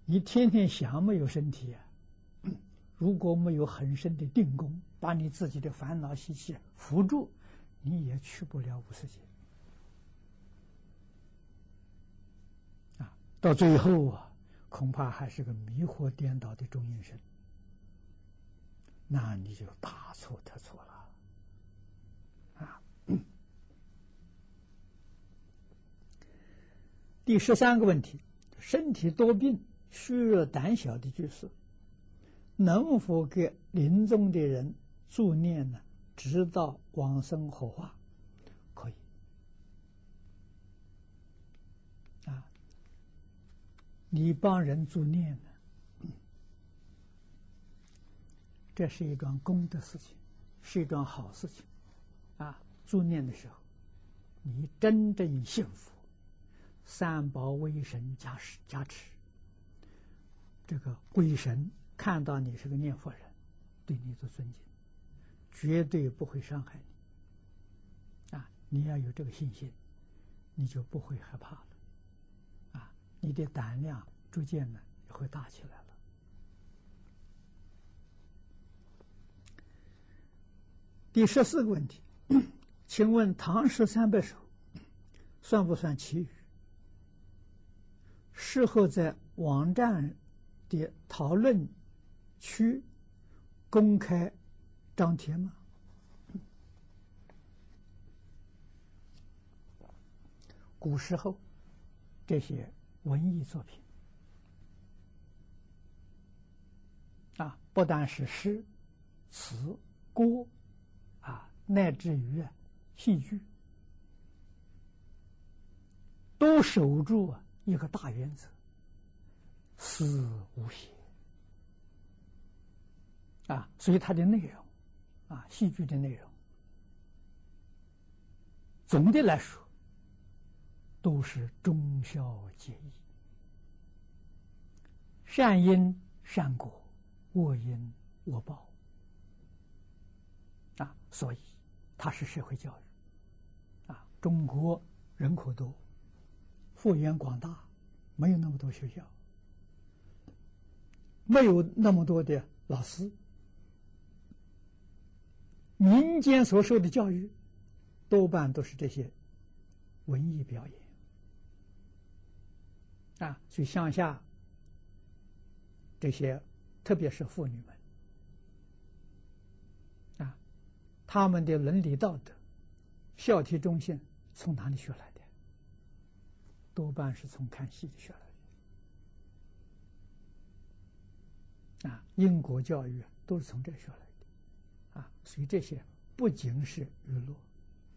Speaker 1: 你天天想没有身体啊，如果没有很深的定功，把你自己的烦恼习气扶住，你也去不了无世界啊。到最后啊，恐怕还是个迷惑颠倒的中阴身，那你就大错特错了。第十三个问题：身体多病、虚弱、胆小的居士，能否给临终的人助念呢？直到往生火化，可以。啊，你帮人助念呢，这是一桩功德事情，是一桩好事情。啊，助念的时候，你真正幸福。三宝威神加持加持，这个鬼神看到你是个念佛人，对你的尊敬，绝对不会伤害你。啊，你要有这个信心，你就不会害怕了。啊，你的胆量逐渐呢也会大起来了。第十四个问题，请问唐诗三百首算不算奇语？事后在网站的讨论区公开张贴吗？古时候这些文艺作品啊，不但是诗、词、歌啊，乃至于戏剧，都守住啊。一个大原则，思无邪啊，所以它的内容啊，戏剧的内容，总的来说都是忠孝节义，善因善果，恶因恶报啊，所以它是社会教育啊。中国人口多。幅员广大，没有那么多学校，没有那么多的老师，民间所受的教育，多半都是这些文艺表演啊。所以乡下这些，特别是妇女们啊，他们的伦理道德、孝悌忠信，从哪里学来？多半是从看戏学来的，啊，英国教育都是从这学来的，啊，所以这些不仅是娱乐，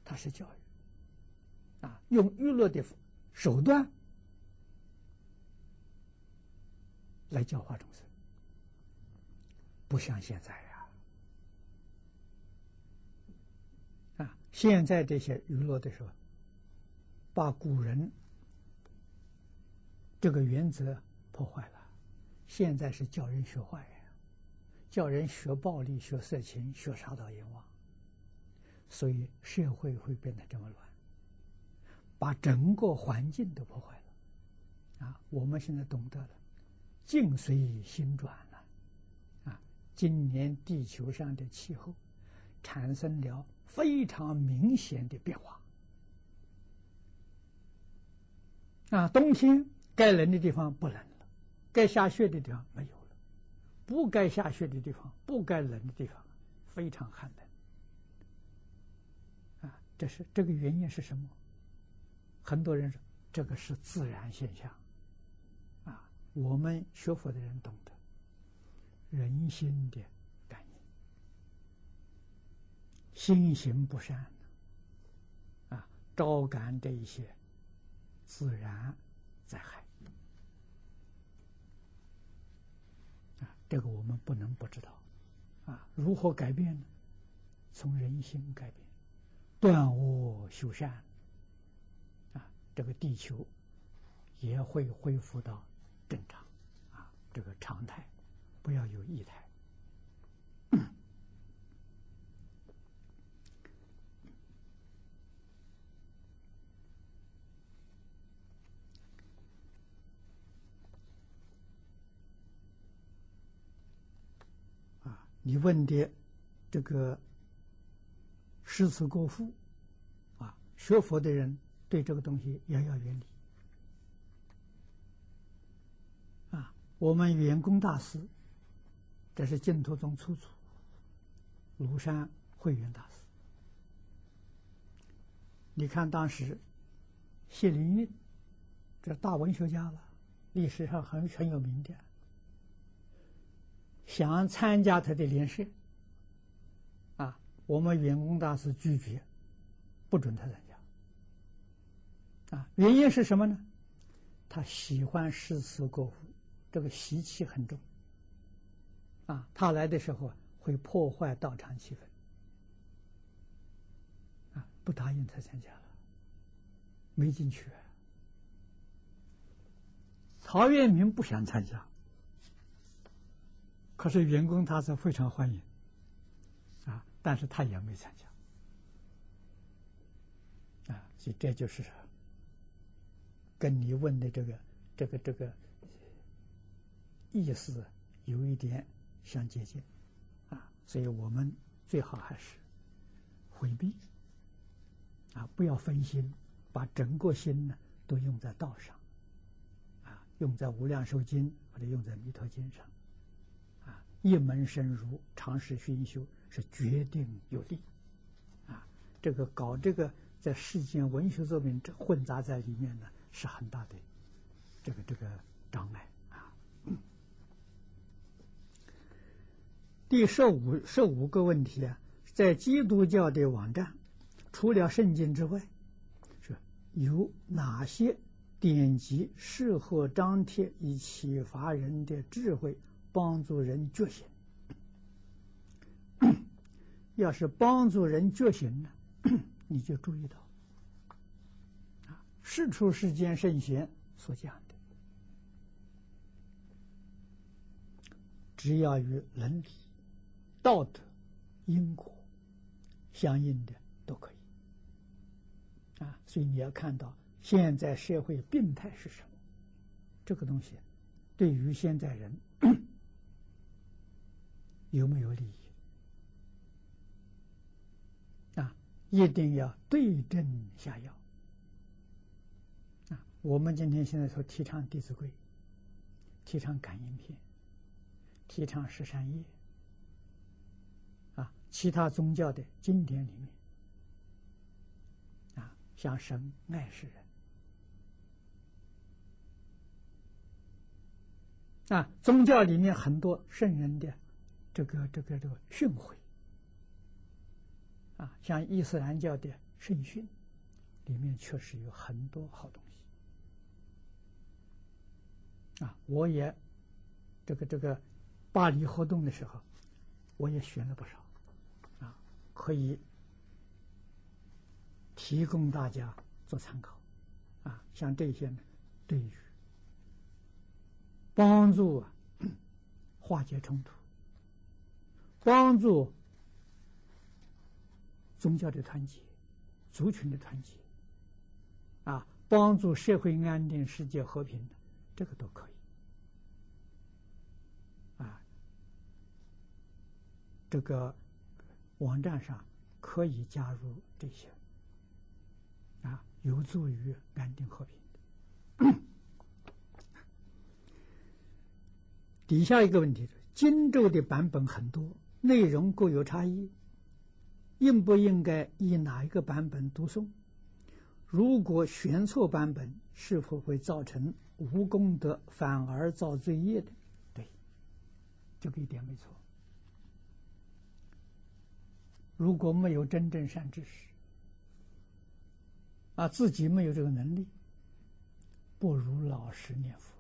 Speaker 1: 它是教育，啊，用娱乐的手段来教化众生，不像现在呀，啊，现在这些娱乐的时候，把古人。这个原则破坏了，现在是叫人学坏人，叫人学暴力、学色情、学杀盗淫妄，所以社会会变得这么乱，把整个环境都破坏了。啊，我们现在懂得了，境随心转了。啊，今年地球上的气候产生了非常明显的变化。啊，冬天该冷的地方不冷了，该下雪的地方没有了，不该下雪的地方、不该冷的地方非常寒冷。啊，这是这个原因是什么？很多人说这个是自然现象。啊，我们学佛的人懂得人心的感应，心行不善，啊，招感这一些。自然灾害啊，这个我们不能不知道啊。如何改变呢？从人心改变，断恶修善啊，这个地球也会恢复到正常啊，这个常态，不要有异态。你问的这个诗词歌赋啊，学佛的人对这个东西遥遥远离啊。我们圆工大师，这是净土宗出处，庐山慧远大师。你看当时谢灵运，这大文学家了，历史上很很有名的。想参加他的联社，啊，我们员工大师拒绝，不准他参加。啊，原因是什么呢？他喜欢诗词歌赋，这个习气很重。啊，他来的时候会破坏道场气氛。啊，不答应他参加了，没进去。陶渊明不想参加。可是员工他是非常欢迎，啊，但是他也没参加，啊，所以这就是跟你问的这个这个这个意思有一点相接近，啊，所以我们最好还是回避，啊，不要分心，把整个心呢都用在道上，啊，用在无量寿经或者用在弥陀经上。一门深入，长时熏修是决定有利，啊，这个搞这个在世间文学作品这混杂在里面呢，是很大的这个这个障碍啊。第十五十五个问题啊，在基督教的网站，除了圣经之外，是有哪些典籍适合张贴以启发人的智慧？帮助人觉醒，(clears throat) 要是帮助人觉醒呢，(clears throat) 你就注意到啊，世出世间圣贤所讲的，只要与伦理、道德、因果相应的都可以啊。所以你要看到现在社会病态是什么，这个东西对于现在人。有没有利益？啊，一定要对症下药。啊，我们今天现在说提倡《弟子规》，提倡感应篇，提倡十三业。啊，其他宗教的经典里面，啊，像神爱世人。啊，宗教里面很多圣人的。这个这个这个训诲啊，像伊斯兰教的圣训，里面确实有很多好东西啊。我也这个这个巴黎活动的时候，我也选了不少啊，可以提供大家做参考啊。像这些呢，对于帮助啊化解冲突。帮助宗教的团结、族群的团结，啊，帮助社会安定、世界和平的，这个都可以。啊，这个网站上可以加入这些，啊，有助于安定和平。(coughs) 底下一个问题是：经咒的版本很多，内容各有差异，应不应该以哪一个版本读诵？如果选错版本，是否会造成无功德反而造罪业的？对，这个一点没错。如果没有真正善知识，啊，自己没有这个能力，不如老实念佛。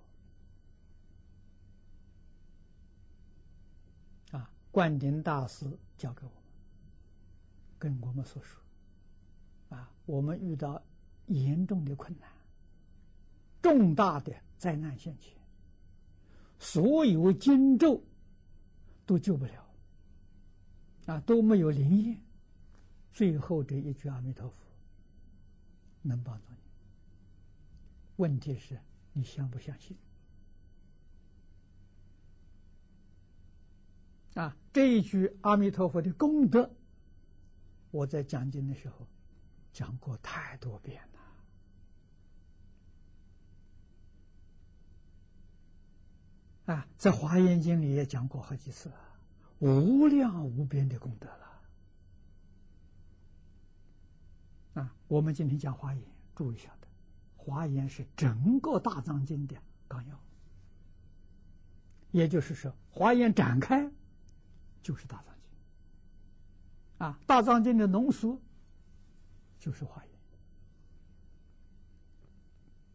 Speaker 1: 灌顶大师教给我们，跟我们所说，啊，我们遇到严重的困难、重大的灾难现前，所有经咒都救不了。啊，都没有灵验，最后这一句阿弥陀佛能帮助你。问题是你相不相信？啊，这一句阿弥陀佛的功德，我在讲经的时候讲过太多遍了。啊，在华严经里也讲过好几次。无量无边的功德了啊！我们今天讲华严，注意一下的，华严是整个大藏经的纲要，也就是说，华严展开就是大藏经啊，大藏经的浓缩就是华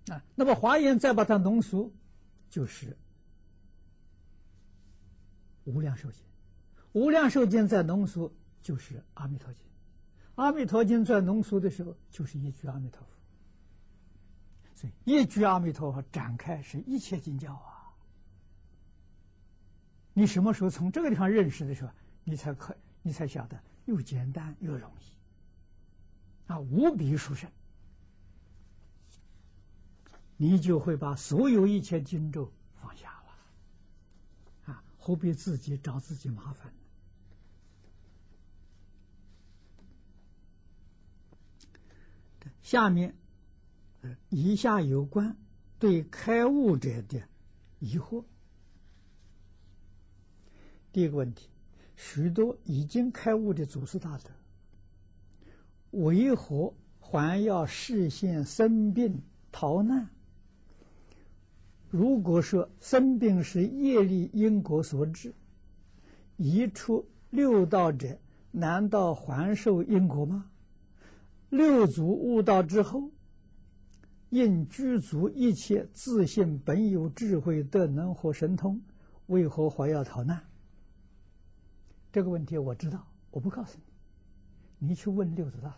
Speaker 1: 严啊。那么华严再把它浓缩，就是无量寿经。无量寿经在浓缩，就是阿弥陀经；阿弥陀经在浓缩的时候，就是一句阿弥陀佛。所以，一句阿弥陀佛展开是一切经教啊！你什么时候从这个地方认识的时候，你才可，你才晓得又简单又容易啊，无比殊胜，你就会把所有一切经咒放下了啊！何必自己找自己麻烦？下面，呃以下有关对开悟者的疑惑。第一个问题：许多已经开悟的祖师大德，为何还要视现生病逃难？如果说生病是业力因果所致，一出六道者，难道还受因果吗？六祖悟道之后，应具足一切自信本有智慧的能和神通，为何还要逃难？这个问题我知道，我不告诉你，你去问六祖大师。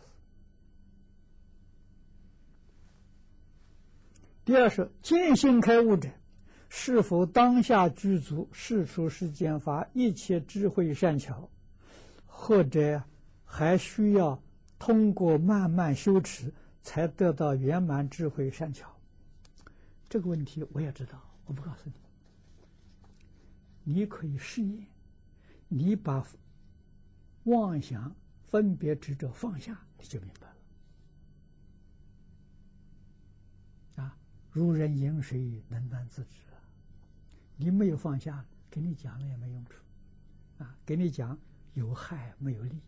Speaker 1: 第二是见性开悟者，是否当下具足世出世间法一切智慧善巧，或者还需要？通过慢慢修持，才得到圆满智慧善巧。这个问题我也知道，我不告诉你。你可以试验，你把妄想、分别执着放下，你就明白了。啊，如人饮水，冷暖自知。你没有放下，给你讲了也没用处。啊，给你讲有害没有利，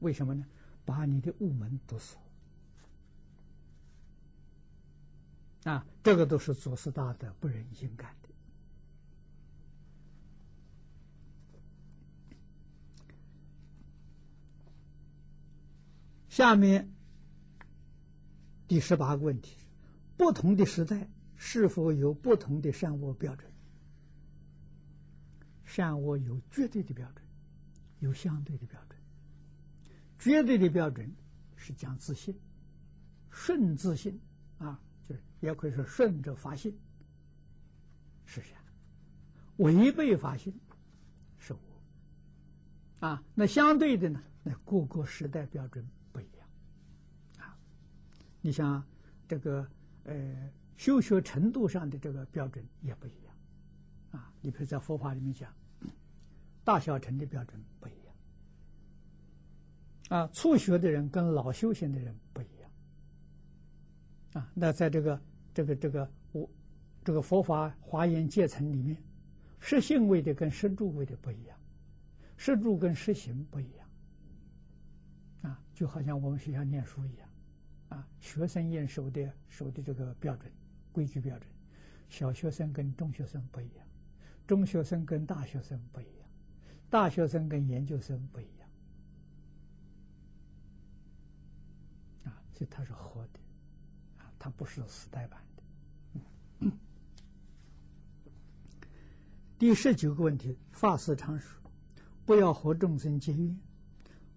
Speaker 1: 为什么呢？把你的雾门堵死啊！这个都是祖师大德不忍心干的。下面第十八个问题：不同的时代是否有不同的善恶标准？善恶有绝对的标准，有相对的标准。绝对的标准是讲自信，顺自信啊，就是也可以说顺着发心是善；违背发心是恶啊。那相对的呢？那各个时代标准。你像这个呃，修学程度上的这个标准也不一样啊。你比如在佛法里面讲，大小乘的标准不一样。啊，初学的人跟老修行的人不一样。啊，那在这个这个这个我这个佛法华严阶层里面，实性位的跟实住位的不一样，实住跟实行不一样。啊，就好像我们学校念书一样，啊，学生验收的守的这个标准规矩标准，小学生跟中学生不一样，中学生跟大学生不一样，大学生跟研究生不一样。啊，所以它是活的，啊，它不是时代版的。第十九个问题，法师常说，不要和众生结怨，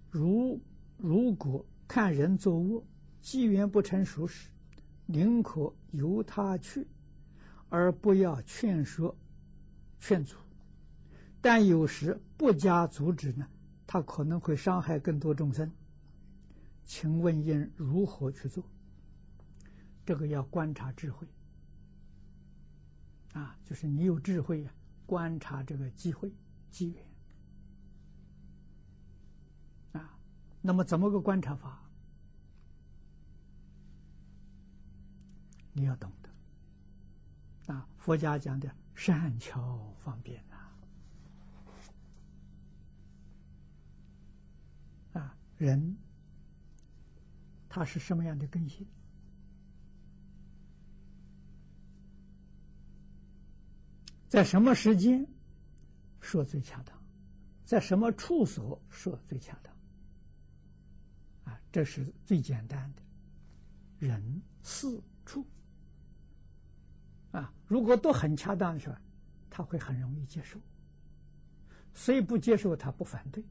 Speaker 1: 如。如果看人作恶，机缘不成熟时，宁可由他去，而不要劝说、劝阻。但有时不加阻止呢，他可能会伤害更多众生。请问应如何去做？这个要观察智慧啊，就是你有智慧呀，观察这个机会、机缘啊。那么怎么个观察法？你要懂得啊！佛家讲的善巧方便啊，啊，人他是什么样的根性？在什么时间说最恰当？在什么处所说最恰当啊？这是最简单的，人、事、处啊，如果都很恰当的时候，他会很容易接受。所以不接受，他不反对。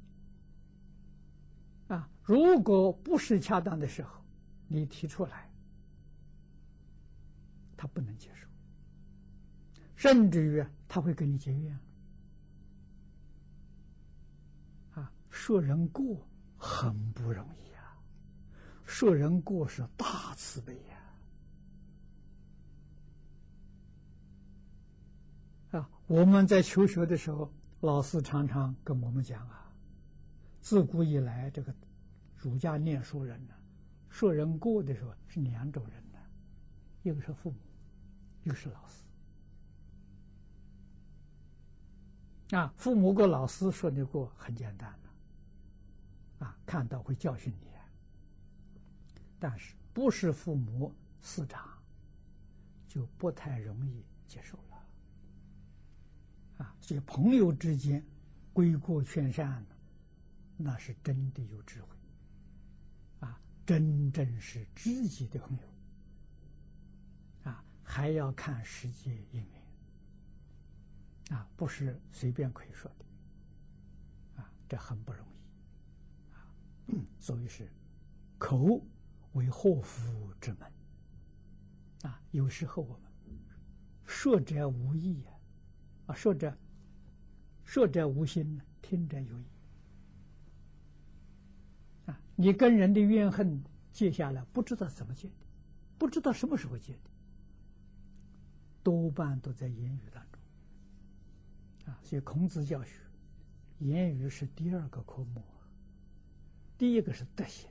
Speaker 1: 啊，如果不是恰当的时候，你提出来，他不能接受，甚至于他会跟你结怨。啊，说人过很不容易啊。说人过是大慈悲呀！啊，啊我们在求学的时候，老师常常跟我们讲啊，自古以来，这个儒家念书人呢，说人过的时候是两种人呢，一个是父母，一个是老师。啊，父母过老师说你过很简单的，啊，看到会教训你。但是不是父母师长，就不太容易接受了。啊，所以朋友之间归过劝善，那是真的有智慧。啊，真正是知己的朋友。啊，还要看时节因缘。啊，不是随便可以说的。啊，这很不容易。啊，所以是口。为祸福之门啊！有时候我们说者无意啊，啊，说者说者无心，听者有意啊。你跟人的怨恨结下来，不知道怎么结的，不知道什么时候结的，多半都在言语当中啊。所以孔子教学，言语是第二个科目，第一个是德行，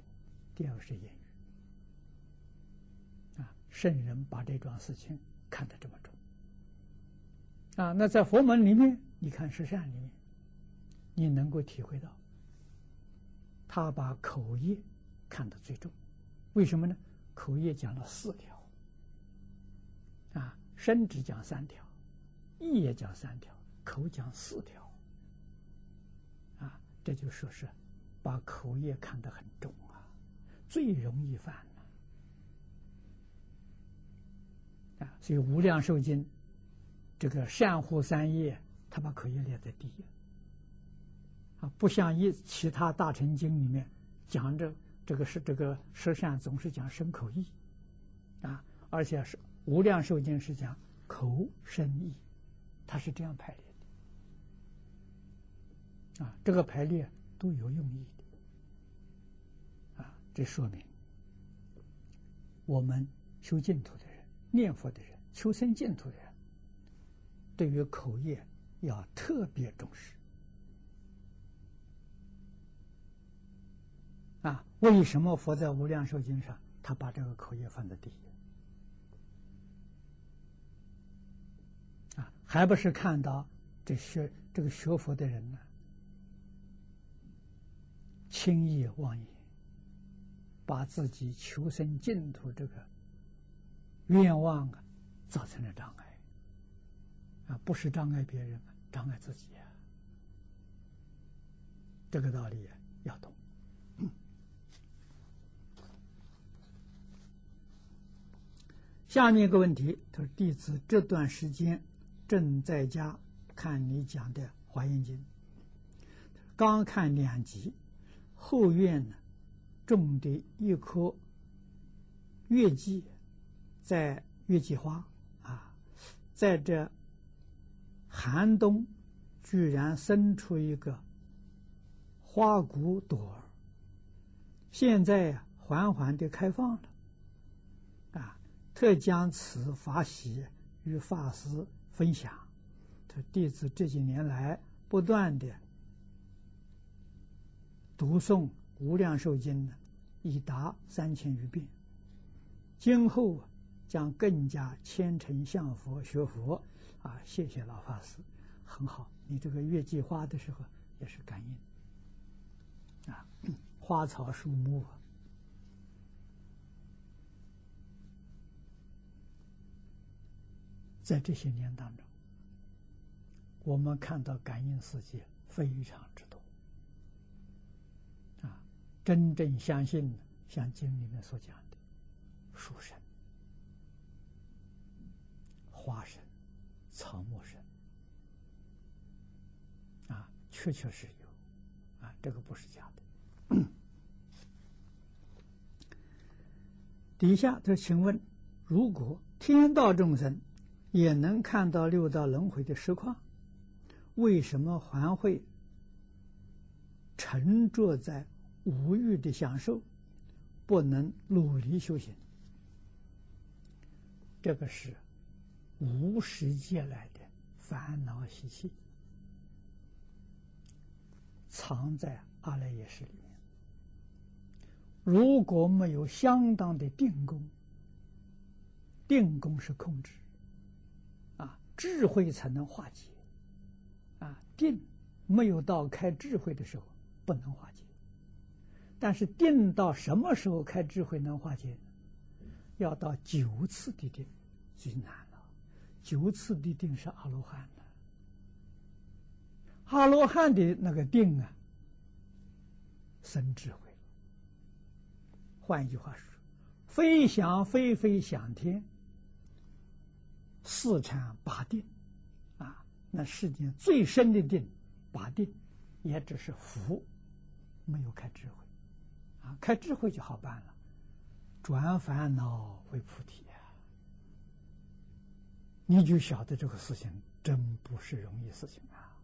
Speaker 1: 第二个是言语。啊圣人把这桩事情看得这么重啊！那在佛门里面，你看十善里面，你能够体会到，他把口业看得最重。为什么呢？口业讲了四条，啊，身只讲三条，意也讲三条，口讲四条，啊，这就说是把口业看得很重啊，最容易犯了。啊，所以《无量寿经》这个善护三业，他把口业列在第一。啊，不像一其他大乘经里面讲着这个是这个十善总是讲身口意，啊，而且是《无量寿经》是讲口身意，它是这样排列的。啊，这个排列都有用意的。啊，这说明我们修净土的人。念佛的人、求生净土的人，对于口业要特别重视啊，为什么佛在《无量寿经》上，他把这个口业放在第一？啊，还不是看到这学这个学佛的人呢，轻易妄言，把自己求生净土这个愿望啊，造成了障碍。啊，不是障碍别人，障碍自己啊。这个道理要懂。下面一个问题，他说：“弟子这段时间正在家看你讲的《华严经》，刚看两集，后院呢种的一棵月季，在月季花啊，在这寒冬，居然生出一个。”花骨朵儿，现在，缓缓的开放了，啊，特将此法喜与法师分享。这弟子这几年来不断的读诵《无量寿经》呢，已达三千余遍。今后将更加虔诚向佛学佛。啊，谢谢老法师，很好。你这个月季花的时候也是感应。啊，花草树木，在这些年当中，我们看到感应世界非常之多。啊，真正相信像经里面所讲的，树神、花神、草木神，啊，确确实有。啊，这个不是假的。底下就请问：如果天道众生也能看到六道轮回的实况，为什么还会沉着在无欲的享受，不能努力修行？这个是无始界来的烦恼习气。藏在阿赖耶识里面。如果没有相当的定功，定功是控制，啊，智慧才能化解，啊，定没有到开智慧的时候不能化解。但是定到什么时候开智慧能化解？要到九次的定最难，九次的定是阿罗汉的。阿罗汉的那个定啊，生智慧。换一句话说，飞翔飞飞想天，四禅八定，啊，那世间最深的定，八定，也只是福，没有开智慧，啊，开智慧就好办了，转烦恼为菩提，你就晓得这个事情真不是容易事情啊。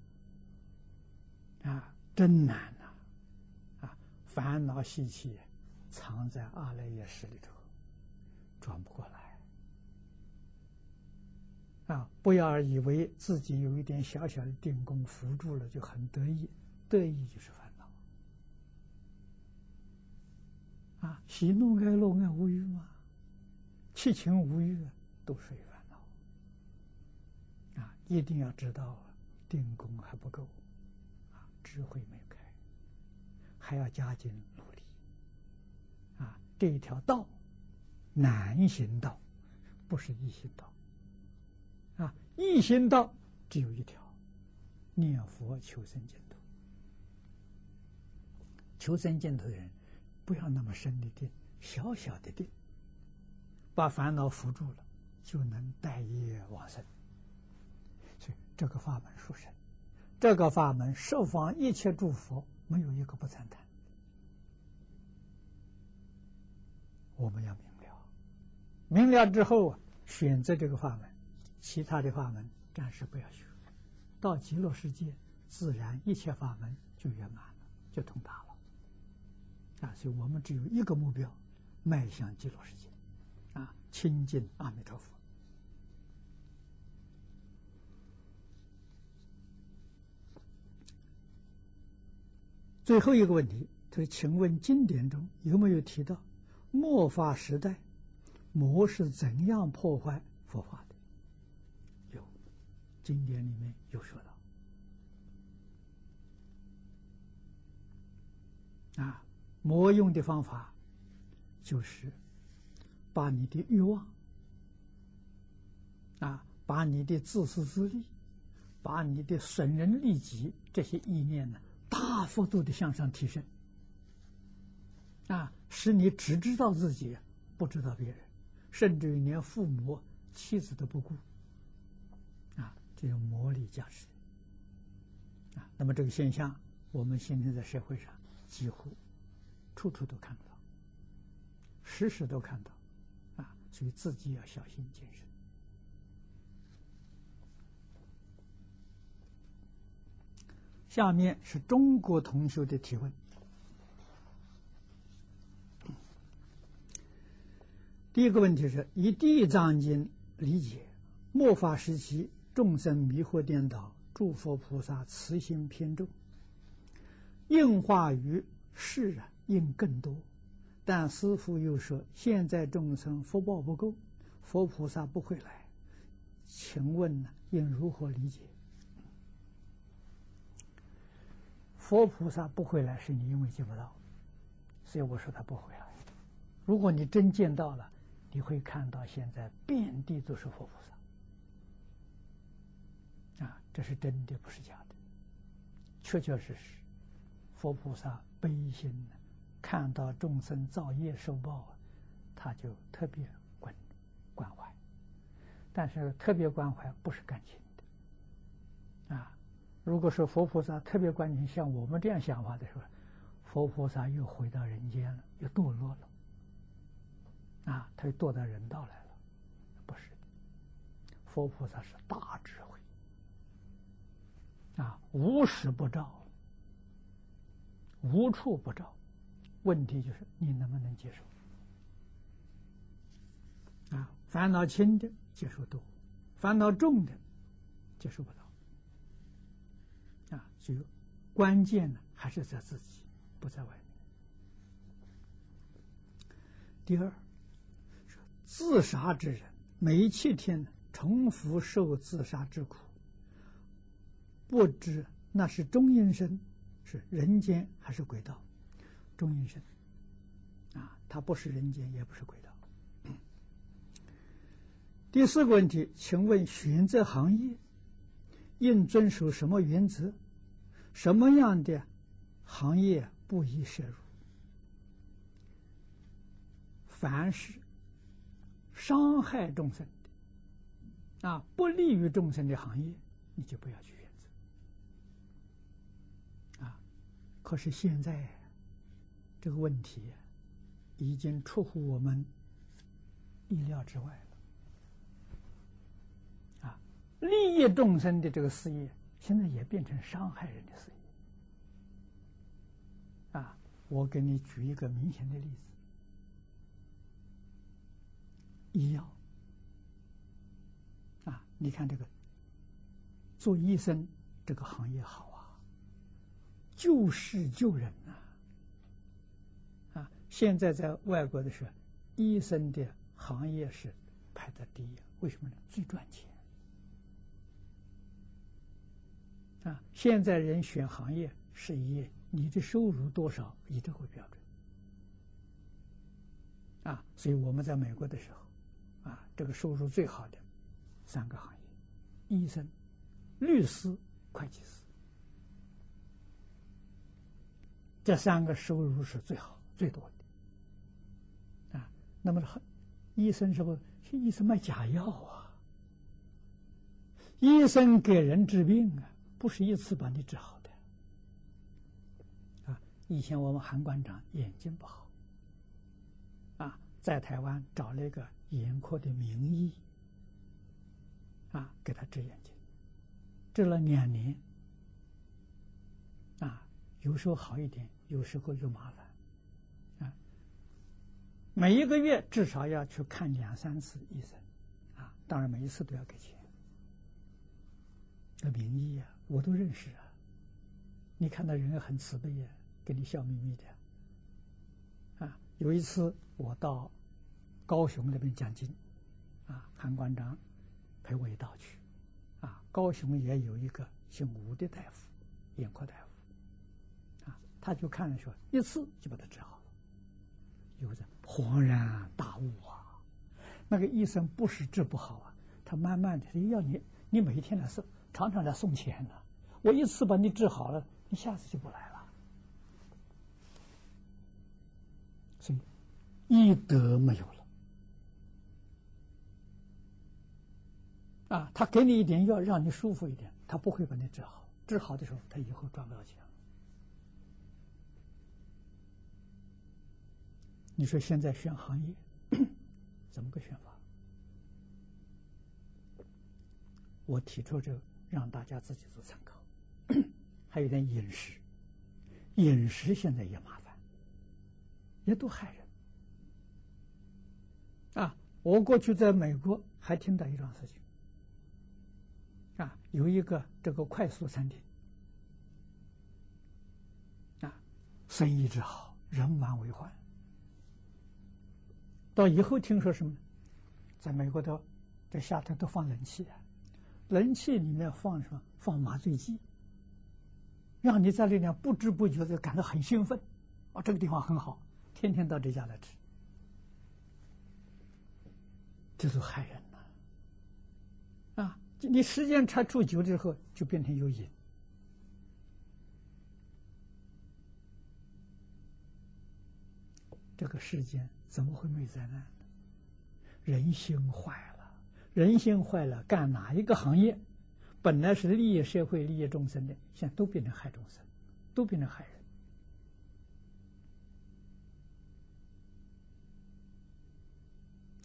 Speaker 1: 啊，真难呐！啊，烦恼习气藏在阿赖耶识里头，转不过来。啊，不要以为自己有一点小小的定功扶住了就很得意，得意就是烦恼。啊，喜怒哀乐爱无欲嘛，七情无欲都是有。一定要知道定功还不够。啊智慧没开，还要加紧努力。啊，这一条道难行道，不是易行道。啊，易行道只有一条：念佛求生净土。求生净土的人，不要那么深的定，小小的定，把烦恼扶住了，就能带业往生。这个法门殊胜。这个法门，十方一切诸佛没有一个不赞叹。我们要明了，明了之后选择这个法门，其他的法门暂时不要学。到极乐世界，自然一切法门就圆满了，就通达了。啊，所以我们只有一个目标，迈向极乐世界，啊，亲近阿弥陀佛。最后一个问题，他说：“请问经典中有没有提到末法时代魔是怎样破坏佛法的？”有，经典里面有说到。啊，魔用的方法就是把你的欲望。啊，把你的自私自利，把你的损人利己这些意念呢，大幅度的向上提升，啊，使你只知道自己，不知道别人，甚至于连父母、妻子都不顾，啊，这种魔力加持，啊，那么这个现象，我们现在在社会上几乎处处都看到，时时都看到，啊，所以自己要小心谨慎。下面是中国同学的提问。第一个问题是：以《地藏经》理解，末法时期众生迷惑颠倒，诸佛菩萨慈心偏重，应化于世啊，应更多。但师父又说，现在众生福报不够，佛菩萨不会来。请问呢，应如何理解？佛菩萨不回来，是你因为见不到，所以我说他不回来。如果你真见到了，你会看到现在遍地都是佛菩萨，啊，这是真的，不是假的，确确实实，佛菩萨悲心看到众生造业受报啊，他就特别关关怀，但是特别关怀不是感情，如果说佛菩萨特别关心像我们这样想法的时候，佛菩萨又回到人间了，又堕落了，啊，他又堕到人道来了，不是。佛菩萨是大智慧，啊，无时不照，无处不照，问题就是你能不能接受？啊，烦恼轻的接受多，烦恼重的接受不到。就关键呢，还是在自己，不在外面。第二，自杀之人，每七天重复受自杀之苦，不知那是中阴身，是人间还是鬼道？中阴身，啊，他不是人间，也不是鬼道。第四个问题，请问选择行业应遵守什么原则？什么样的行业不宜摄入？凡是伤害众生的啊，不利于众生的行业，你就不要去选择。啊，可是现在这个问题已经出乎我们意料之外了。啊，利益众生的这个事业。现在也变成伤害人的事业啊！我给你举一个明显的例子：医药啊，你看这个做医生这个行业好啊，救世救人呐！啊，现在在外国的时候，医生的行业是排在第一，为什么呢？最赚钱。啊，现在人选行业是以你的收入多少以这个标准。啊，所以我们在美国的时候，啊，这个收入最好的三个行业：医生、律师、会计师，这三个收入是最好最多的。啊，那么很医生是不是？医生卖假药啊，医生给人治病啊。不是一次把你治好的，啊！以前我们韩馆长眼睛不好，啊，在台湾找了一个眼科的名医，啊，给他治眼睛，治了两年，啊，有时候好一点，有时候又麻烦，啊，每一个月至少要去看两三次医生，啊，当然每一次都要给钱，这名医呀。我都认识啊，你看到人很慈悲呀，给你笑眯眯的，啊有一次我到高雄那边讲经，啊，韩馆长陪我一道去，啊，高雄也有一个姓吴的大夫，眼科大夫，啊，他就看了说一次就把他治好了，有人恍然大悟啊，那个医生不是治不好啊，他慢慢的要你你每天来送，常常来送钱呢，我一次把你治好了，你下次就不来了。所以，医德没有了啊！他给你一点药，让你舒服一点，他不会把你治好。治好的时候，他以后赚不到钱。你说现在选行业，(clears throat) 怎么个选法？我提出这个，让大家自己做参考。还有点饮食，饮食现在也麻烦。也都害人啊！我过去在美国还听到一桩事情啊，有一个这个快速餐厅啊，生意之好，人满为患。到以后听说什么？在美国的这夏天都放冷气啊，冷气里面放什么？放麻醉剂，让你在里面不知不觉的感到很兴奋啊！这个地方很好。天天到这家来吃，这都害人呐！啊，你时间长住久之后，就变成有瘾。这个世间怎么会没灾难呢？人心坏了，人心坏了，干哪一个行业，本来是利益社会、利益众生的，现在都变成害众生，都变成害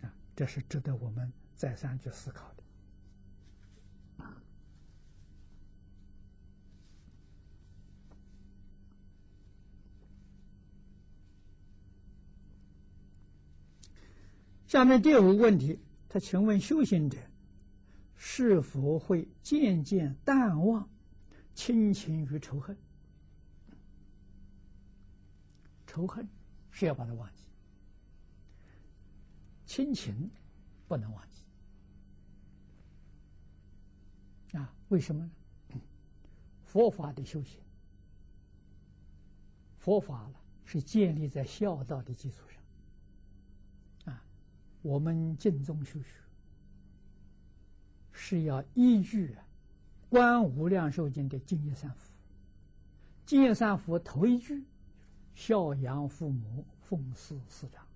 Speaker 1: 人。啊这是值得我们再三去思考的。下面第五个问题，他请问修行者是否会渐渐淡忘亲情与仇恨？仇恨是要把它忘记。亲情不能忘记啊？为什么呢？(clears throat) 佛法的修行，佛法呢是建立在孝道的基础上啊。我们敬宗修学是要依据《观无量寿经》的净业三福，净业三福头一句：孝养父母，奉事师长。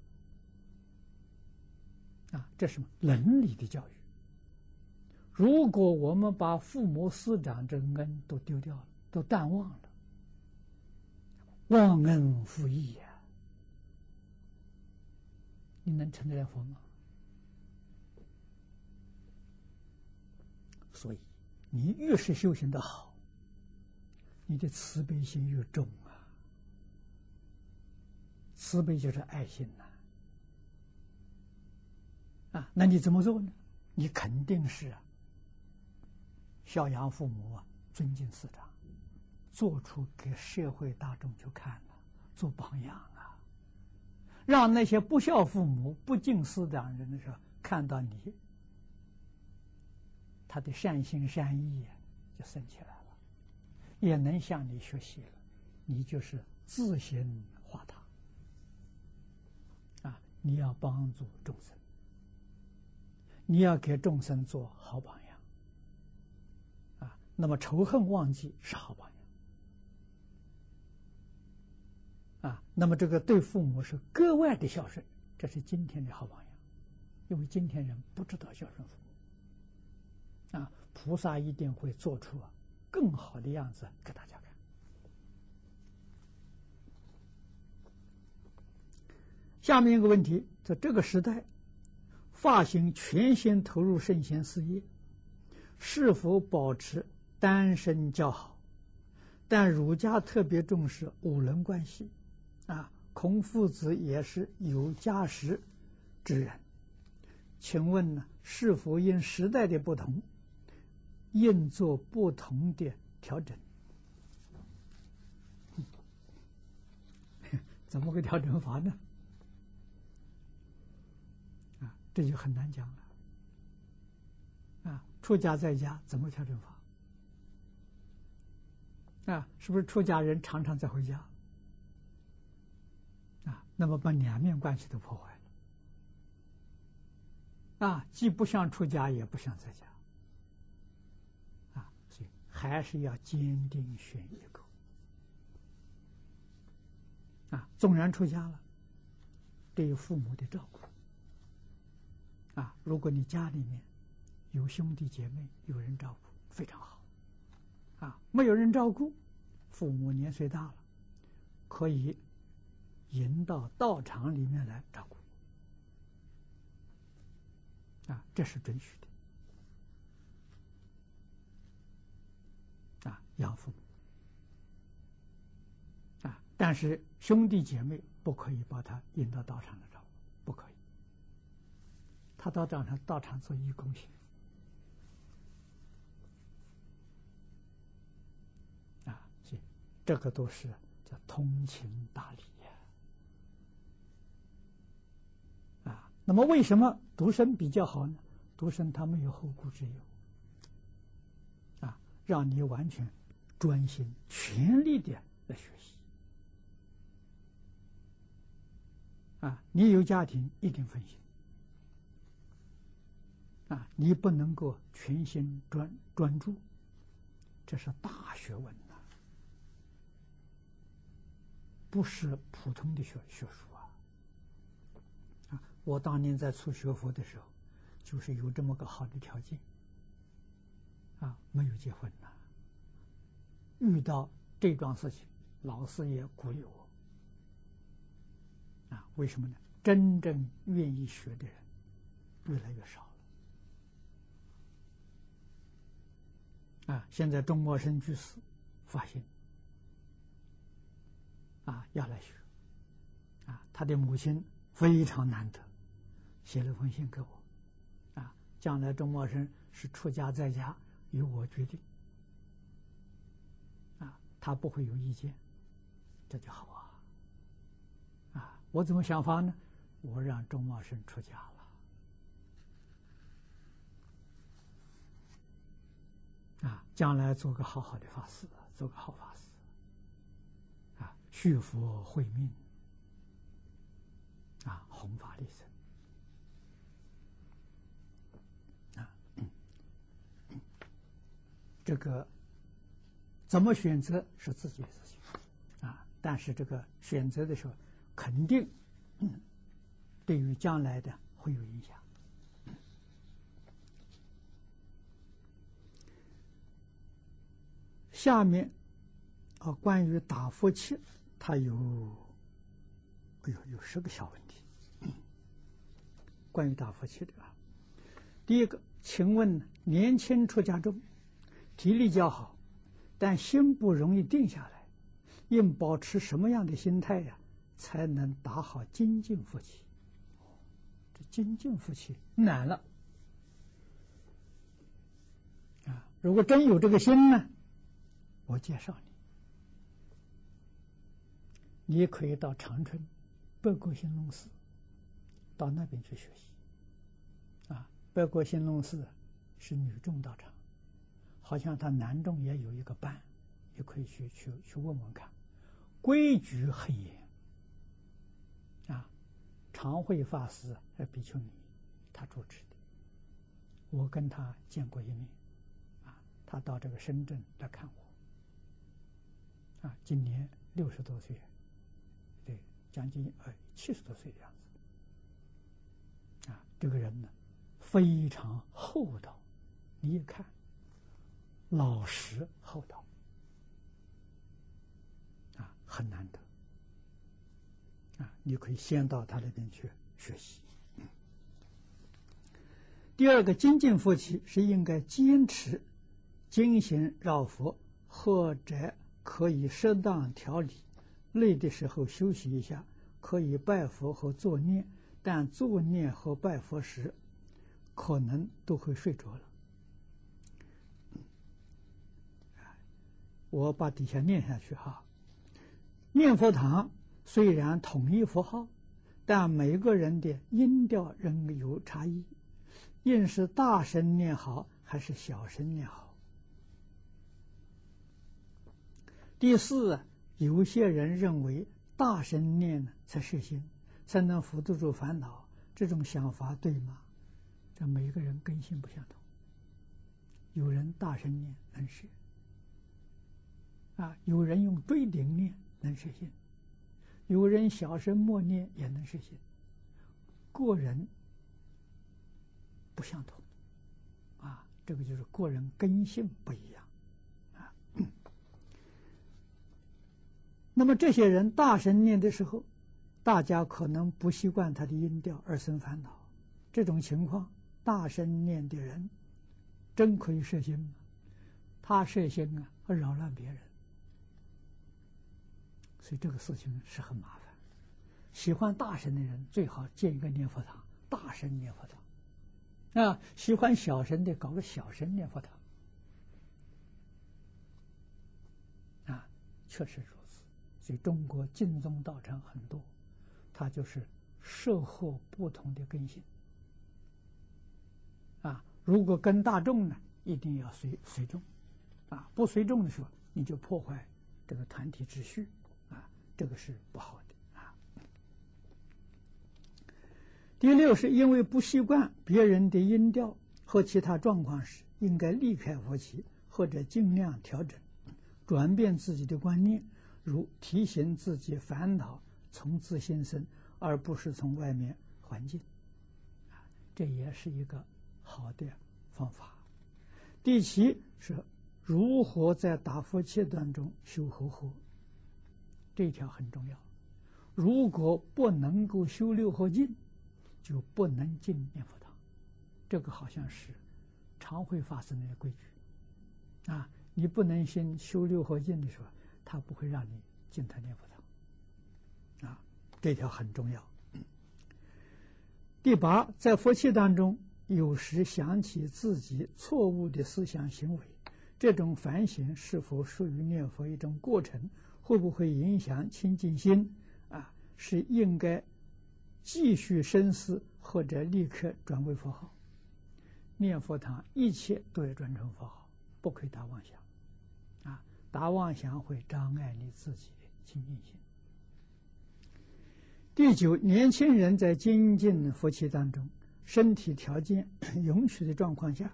Speaker 1: 啊，这是什么伦理的教育？如果我们把父母师长这恩都丢掉了，都淡忘了，忘恩负义呀，你能成得了佛吗？所以，你越是修行的好，你的慈悲心越重啊。慈悲就是爱心呐。啊，那你怎么做呢？你肯定是啊孝养父母啊，尊敬师长，做出给社会大众去看了，做榜样啊，让那些不孝父母、不敬师长人的时候看到你，他的善心善意就升起来了，也能向你学习了，你就是自行化他。啊！你要帮助众生。你要给众生做好榜样，啊，那么仇恨忘记是好榜样，啊，那么这个对父母是格外的孝顺，这是今天的好榜样，因为今天人不知道孝顺父母，啊，菩萨一定会做出更好的样子给大家看。下面一个问题，在这个时代。发型全心投入圣贤事业，是否保持单身较好？但儒家特别重视五伦关系，啊，孔夫子也是有家室之人。请问呢，是否因时代的不同，应做不同的调整？(laughs) 怎么个调整法呢？啊这就很难讲了。啊，出家在家怎么调整法？啊，是不是出家人常常在回家？啊，那么把两面关系都破坏了。啊，既不像出家，也不像在家。还是要坚定选一个。啊，纵然出家了，对父母的照顾。啊，如果你家里面有兄弟姐妹，有人照顾，非常好。啊，没有人照顾，父母年岁大了，可以引到道场里面来照顾。啊，这是准许的。啊，养父母。啊，但是兄弟姐妹不可以把他引到道场来照顾，不可以。他到道场，道场做义工行。这个都是叫通情达理呀，啊，那么为什么独生比较好呢？独生他没有后顾之忧，啊，让你完全专心全力的来学习，啊，你有家庭一定分心，啊，你不能够全心专专注，这是大学问呐。不是普通的学学术啊！啊，我当年在初学佛的时候，就是有这么个好的条件，啊，没有结婚。遇到这桩事情，老师也鼓励我，啊，为什么呢？真正愿意学的人越来越少了。啊，现在钟茂生居士发现。啊，要来学，啊，他的母亲非常难得，写了封信给我，啊，将来钟茂生是出家在家，由我决定，他不会有意见，这就好啊，啊，我怎么想法呢？我让钟茂生出家了，啊，将来做个好好的法师，做个好法师。啊续佛慧命，啊，弘法利生，啊，这个怎么选择是自己的事情，啊，但是这个选择的时候，肯定对于将来的会有影响。下面啊，关于打佛七。他有，哎呦，有十个小问题。关于打佛七的啊，第一个，请问年轻出家中，体力较好，但心不容易定下来，应保持什么样的心态呀，才能打好精进佛气？这精进佛气难了啊！如果真有这个心呢，我介绍你。你可以到长春北国兴隆寺，到那边去学习。啊，北国兴隆寺是女众道场，好像他南中也有一个班，也可以去去去问问看，规矩很严。啊，常慧法师呃比丘尼他主持的，我跟他见过一面，啊，他到这个深圳来看我，啊，今年六十多岁。对将近呃七十多岁的样子，啊，这个人呢非常厚道，你一看老实厚道，啊，很难得，啊，你可以先到他那边去学习。第二个精进夫妻是应该坚持精行绕佛，或者可以适当调理。累的时候休息一下，可以拜佛和作念，但作念和拜佛时，可能都会睡着了。我把底下念下去哈。念佛堂虽然统一符号，但每个人的音调仍有差异，应是大声念好还是小声念好？第四，有些人认为大声念呢才是心，才能扶得住烦恼，这种想法对吗？这每个人根性不相同，有人大声念能实，啊，有人用追顶念能实现。有人小声默念也能实现，个人不相同，啊，这个就是个人根性不一样，啊。那么这些人大声念的时候，大家可能不习惯他的音调而生烦恼，这种情况，大声念的人真可以摄心吗？他摄心啊，扰乱别人。所以这个事情是很麻烦。喜欢大神的人最好建一个念佛堂，大神念佛堂。啊，喜欢小神的搞个小神念佛堂。啊，确实如此。所以中国净宗道场很多，它就是社会不同的根性。啊，如果跟大众呢，一定要随随众。啊，不随众的时候，你就破坏这个团体秩序。这个是不好的啊。第六，是因为不习惯别人的音调和其他状况时，应该离开佛起，或者尽量调整、转变自己的观念，如提醒自己烦恼从自心生，而不是从外面环境。啊，这也是一个好的方法。第七是如何在打佛切当中修和合。这一条很重要，如果不能够修六合敬，就不能进念佛堂。这个好像是常会发生的规矩啊！你不能先修六合敬的时候，他不会让你进他念佛堂啊！这条很重要。第八，在佛气当中，有时想起自己错误的思想行为，这种反省是否属于念佛一种过程？会不会影响清净心？啊，是应该继续深思，或者立刻转为佛号。念佛堂一切都要转成佛号，不可以打妄想。啊，打妄想会障碍你自己的清净心。第九，年轻人在精进佛期当中，身体条件 (coughs) 允许的状况下，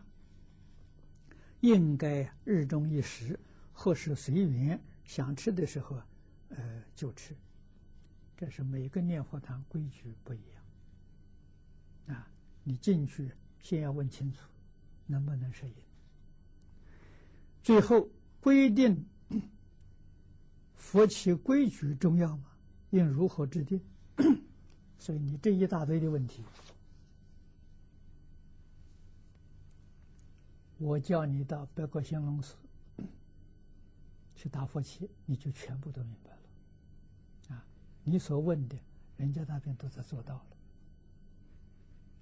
Speaker 1: 应该日中一食，或是随缘。想吃的时候，呃，就吃。这是每个念佛堂规矩不一样。啊，你进去先要问清楚，能不能适应。最后规定佛起规矩重要吗？应如何制定？(coughs) 所以你这一大堆的问题，我叫你到北国兴隆寺。去打佛七，你就全部都明白了，啊！你所问的，人家那边都在做到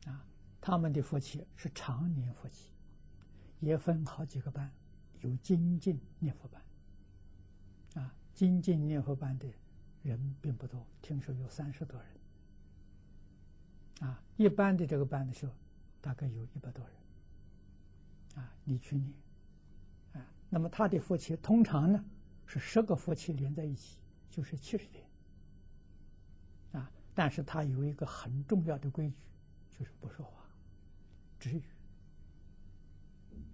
Speaker 1: 了，啊！他们的佛七是常年佛七，也分好几个班，有精进念佛班，啊！精进念佛班的人并不多，听说有三十多人，啊！一般的这个班的时候，大概有一百多人，啊！你去念。那么他的夫妻通常呢是十个夫妻连在一起，就是七十天。啊，但是他有一个很重要的规矩，就是不说话，止语。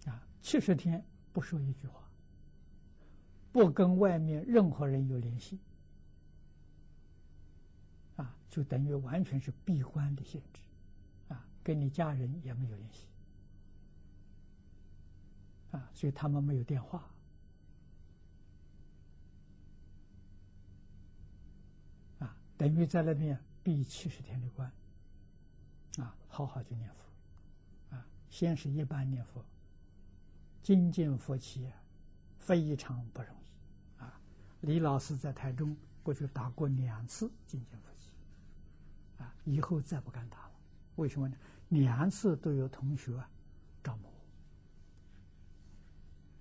Speaker 1: 啊，七十天不说一句话，不跟外面任何人有联系。啊，就等于完全是闭关的限制，啊，跟你家人也没有联系。啊，所以他们没有电话，啊，等于在那边闭七十天的关，啊，好好去念佛，啊，先是一般念佛，精进佛起，非常不容易，啊，李老师在台中过去打过两次精进佛起，啊，以后再不敢打了，为什么呢？两次都有同学招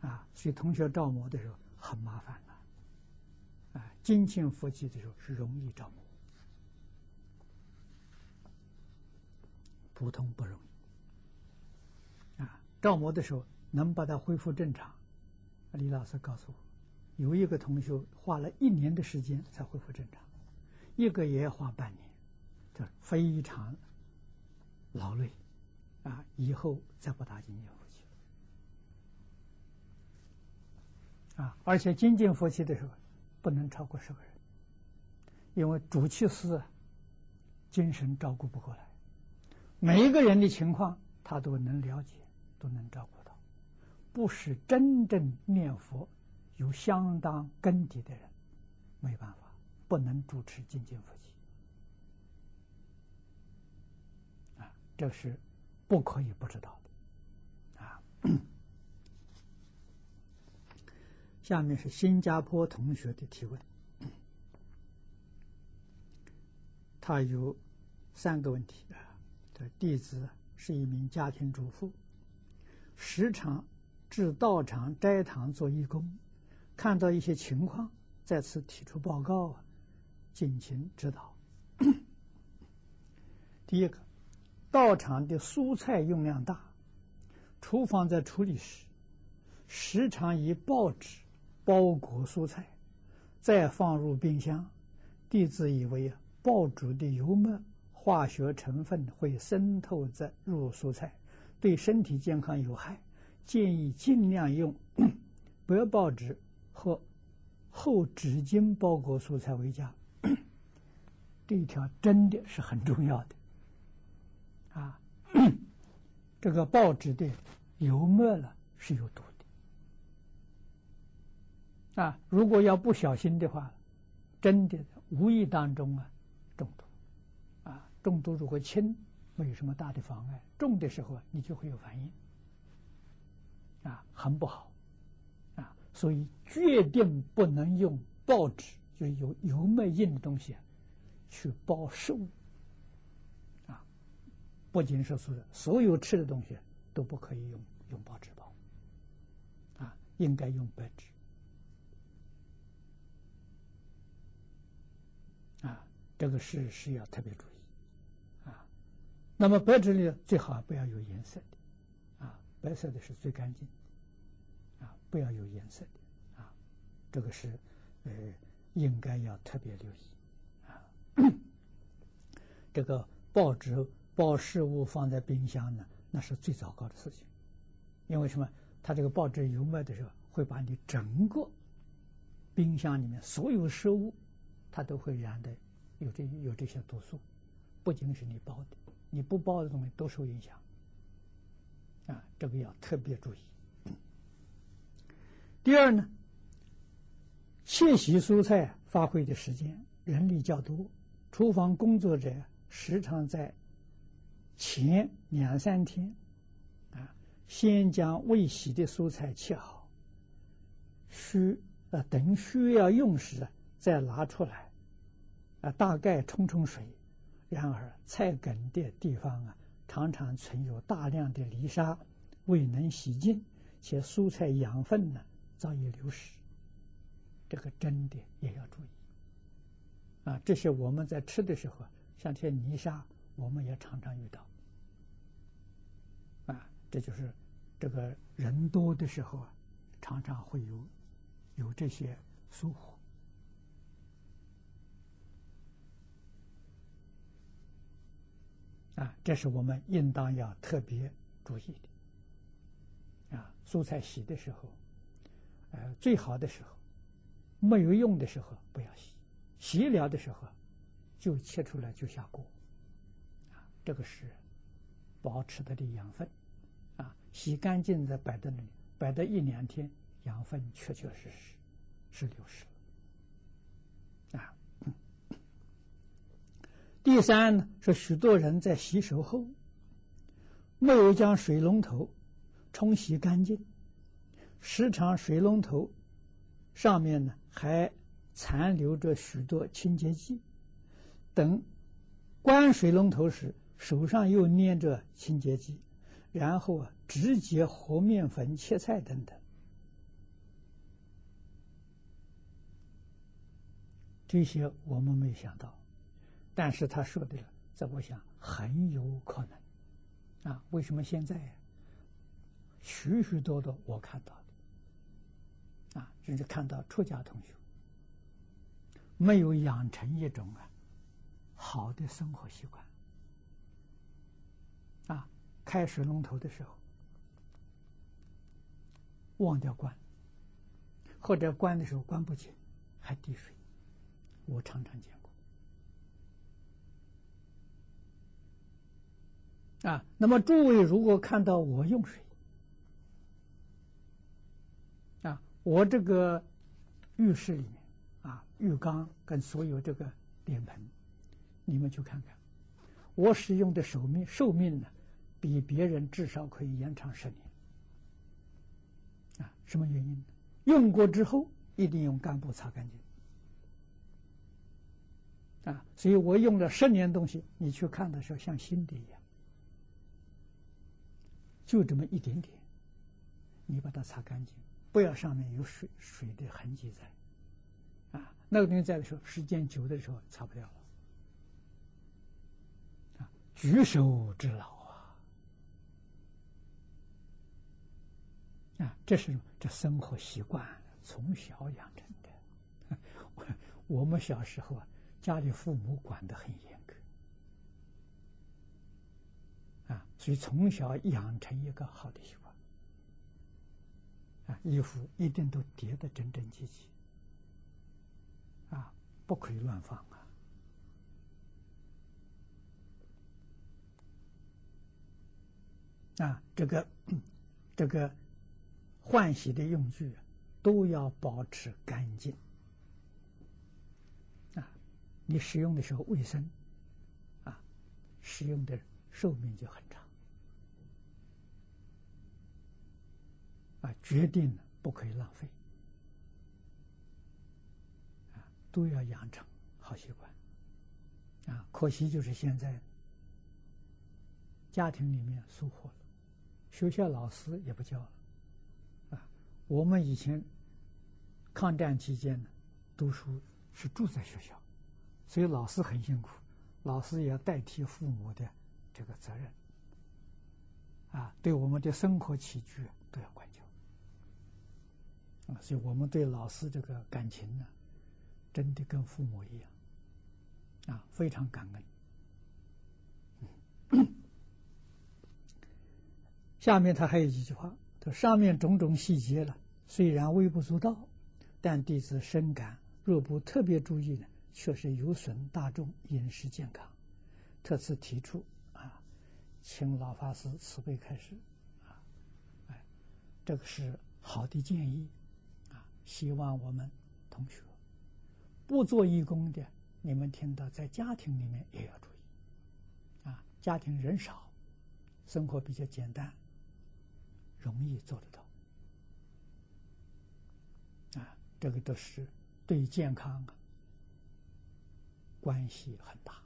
Speaker 1: 啊，所以同学照模的时候很麻烦的，啊，精进佛起的时候是容易照模，普通不容易。啊，照模的时候能把它恢复正常。李老师告诉我，有一个同学花了一年的时间才恢复正常，一个也要花半年，这非常劳累。啊，以后再不打精进啊，而且精进佛气的时候不能超过十个人，因为主气师精神照顾不过来，每一个人的情况他都能了解，都能照顾到。不是真正念佛有相当根底的人，没办法，不能主持精进佛气啊，这是不可以不知道的啊。(coughs) 下面是新加坡同学的提问，他有三个问题啊。这弟子是一名家庭主妇，时常。至道场斋堂做义工，看到一些情况，在此提出报告啊，敬请指导。(coughs) 第一个，道场的蔬菜用量大，厨房在处理时，时常以报纸包裹蔬菜，再放入冰箱。弟子以为啊，爆煮的油墨化学成分会渗透在入蔬菜，对身体健康有害。建议尽量用白报纸和厚纸巾包裹蔬菜为佳。(clears throat) 这一条真的是很重要的啊！(clears throat) 这个报纸的油墨了是有毒啊！如果要不小心的话，真的无意当中啊中毒啊！中毒如果轻，没有什么大的妨碍；重的时候啊，你就会有反应。啊，很不好，啊，所以决定不能用报纸，就是有油墨印的东西啊，去包食物。啊，不仅是说所有吃的东西都不可以用用报纸包，啊，应该用白纸。啊，这个是是要特别注意，啊，那么白纸里最好不要有颜色的。啊。白色的是最干净，啊，不要有颜色的，啊，这个是，呃，应该要特别留意，啊，这个报纸包食物放在冰箱呢，那是最糟糕的事情，因为什么？它这个报纸油墨的时候，会把你整个冰箱里面所有食物，它都会染的有这有这些毒素，不仅是你包的，你不包的东西都受影响。啊，这个要特别注意。第二呢，切洗蔬菜发挥的时间人力较多，厨房工作者时常在前两三天，啊，先将未洗的蔬菜切好，需啊等需要用时再拿出来，啊，大概冲冲水。然而菜梗的地方啊。常常存有大量的泥沙，未能洗净，且蔬菜养分呢早已流失。这个真的也要注意。啊，这些我们在吃的时候，像这些泥沙，我们也常常遇到。啊，这就是这个人多的时候啊，常常会有有这些疏忽。啊，这是我们应当要特别注意的。啊，蔬菜洗的时候，呃，最好的时候，没有用的时候不要洗，洗了的时候就切出来就下锅。啊，这个是保持它的养分。啊，洗干净再摆在那里，摆到一两天，养分确确实实是流失。啊。第三呢，是许多人在洗手后没有将水龙头冲洗干净，时常水龙头上面呢还残留着许多清洁剂，等关水龙头时手上又捏着清洁剂，然后啊直接和面粉、切菜等等，这些我们没想到。但是他说的，在我想很有可能，啊，为什么现在许许多多我看到的。啊，甚至看到出家同学。没有养成一种啊好的生活习惯。啊，开水龙头的时候忘掉关，或者关的时候关不紧，还滴水，我常常见。啊，那么诸位如果看到我用水，啊，我这个浴室里面啊，浴缸跟所有这个脸盆，你们去看看，我使用的寿命寿命呢，比别人至少可以延长十年。啊，什么原因呢？用过之后一定用干布擦干净。啊，所以我用了十年东西，你去看的时候像新的一样。就这么一点点，你把它擦干净，不要上面有水水的痕迹在，啊，那个东西在的时候，时间久的时候擦不掉了，啊，举手之劳啊，啊，这是这生活习惯从小养成的，(laughs) 我我们小时候啊，家里父母管得很严。啊，所以从小养成一个好的习惯，啊，衣服一定都叠得整整齐齐，啊，不可以乱放啊。啊，这个这个换洗的用具都要保持干净，啊，你使用的时候卫生，啊，使用的。寿命就很长，啊，决定了不可以浪费，啊，都要养成好习惯，啊，可惜就是现在家庭里面疏忽了，学校老师也不教了，啊，我们以前抗战期间呢，读书是住在学校，所以老师很辛苦，老师也要代替父母的。这个责任啊，对我们的生活起居都要管教啊，所以我们对老师这个感情呢，真的跟父母一样啊，非常感恩。(coughs) 下面他还有几句话，他上面种种细节了，虽然微不足道，但弟子深感，若不特别注意呢，确实有损大众饮食健康，特此提出。请老法师慈悲开示，啊，哎，这个是好的建议，啊，希望我们同学不做义工的，你们听到在家庭里面也要注意，啊，家庭人少，生活比较简单，容易做得到，啊，这个都是对健康关系很大。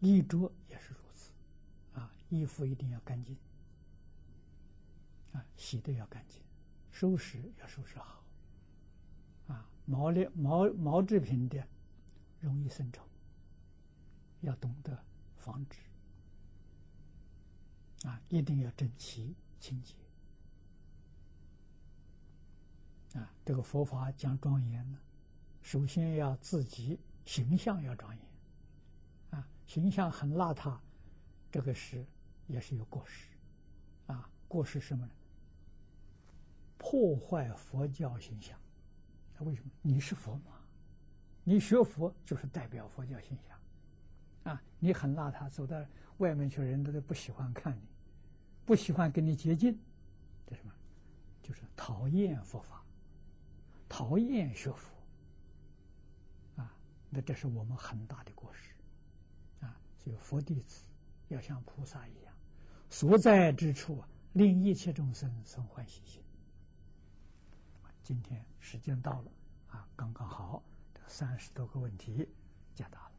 Speaker 1: 衣着也是如此，啊，衣服一定要干净，啊，洗的要干净，收拾要收拾好，啊，毛的毛毛制品的容易生虫，要懂得防止，啊，一定要整齐清洁，啊，这个佛法讲庄严呢，首先要自己形象要庄严。形象很邋遢，这个是也是有过失，啊，过失什么呢？破坏佛教形象。为什么？你是佛嘛？你学佛就是代表佛教形象，啊，你很邋遢，走到外面去，人都都不喜欢看你，不喜欢跟你接近，这什么？就是讨厌佛法，讨厌学佛，啊，那这是我们很大的过失。所以佛弟子要像菩萨一样，所在之处令一切众生生欢喜心。今天时间到了啊，刚刚好，这三十多个问题解答了。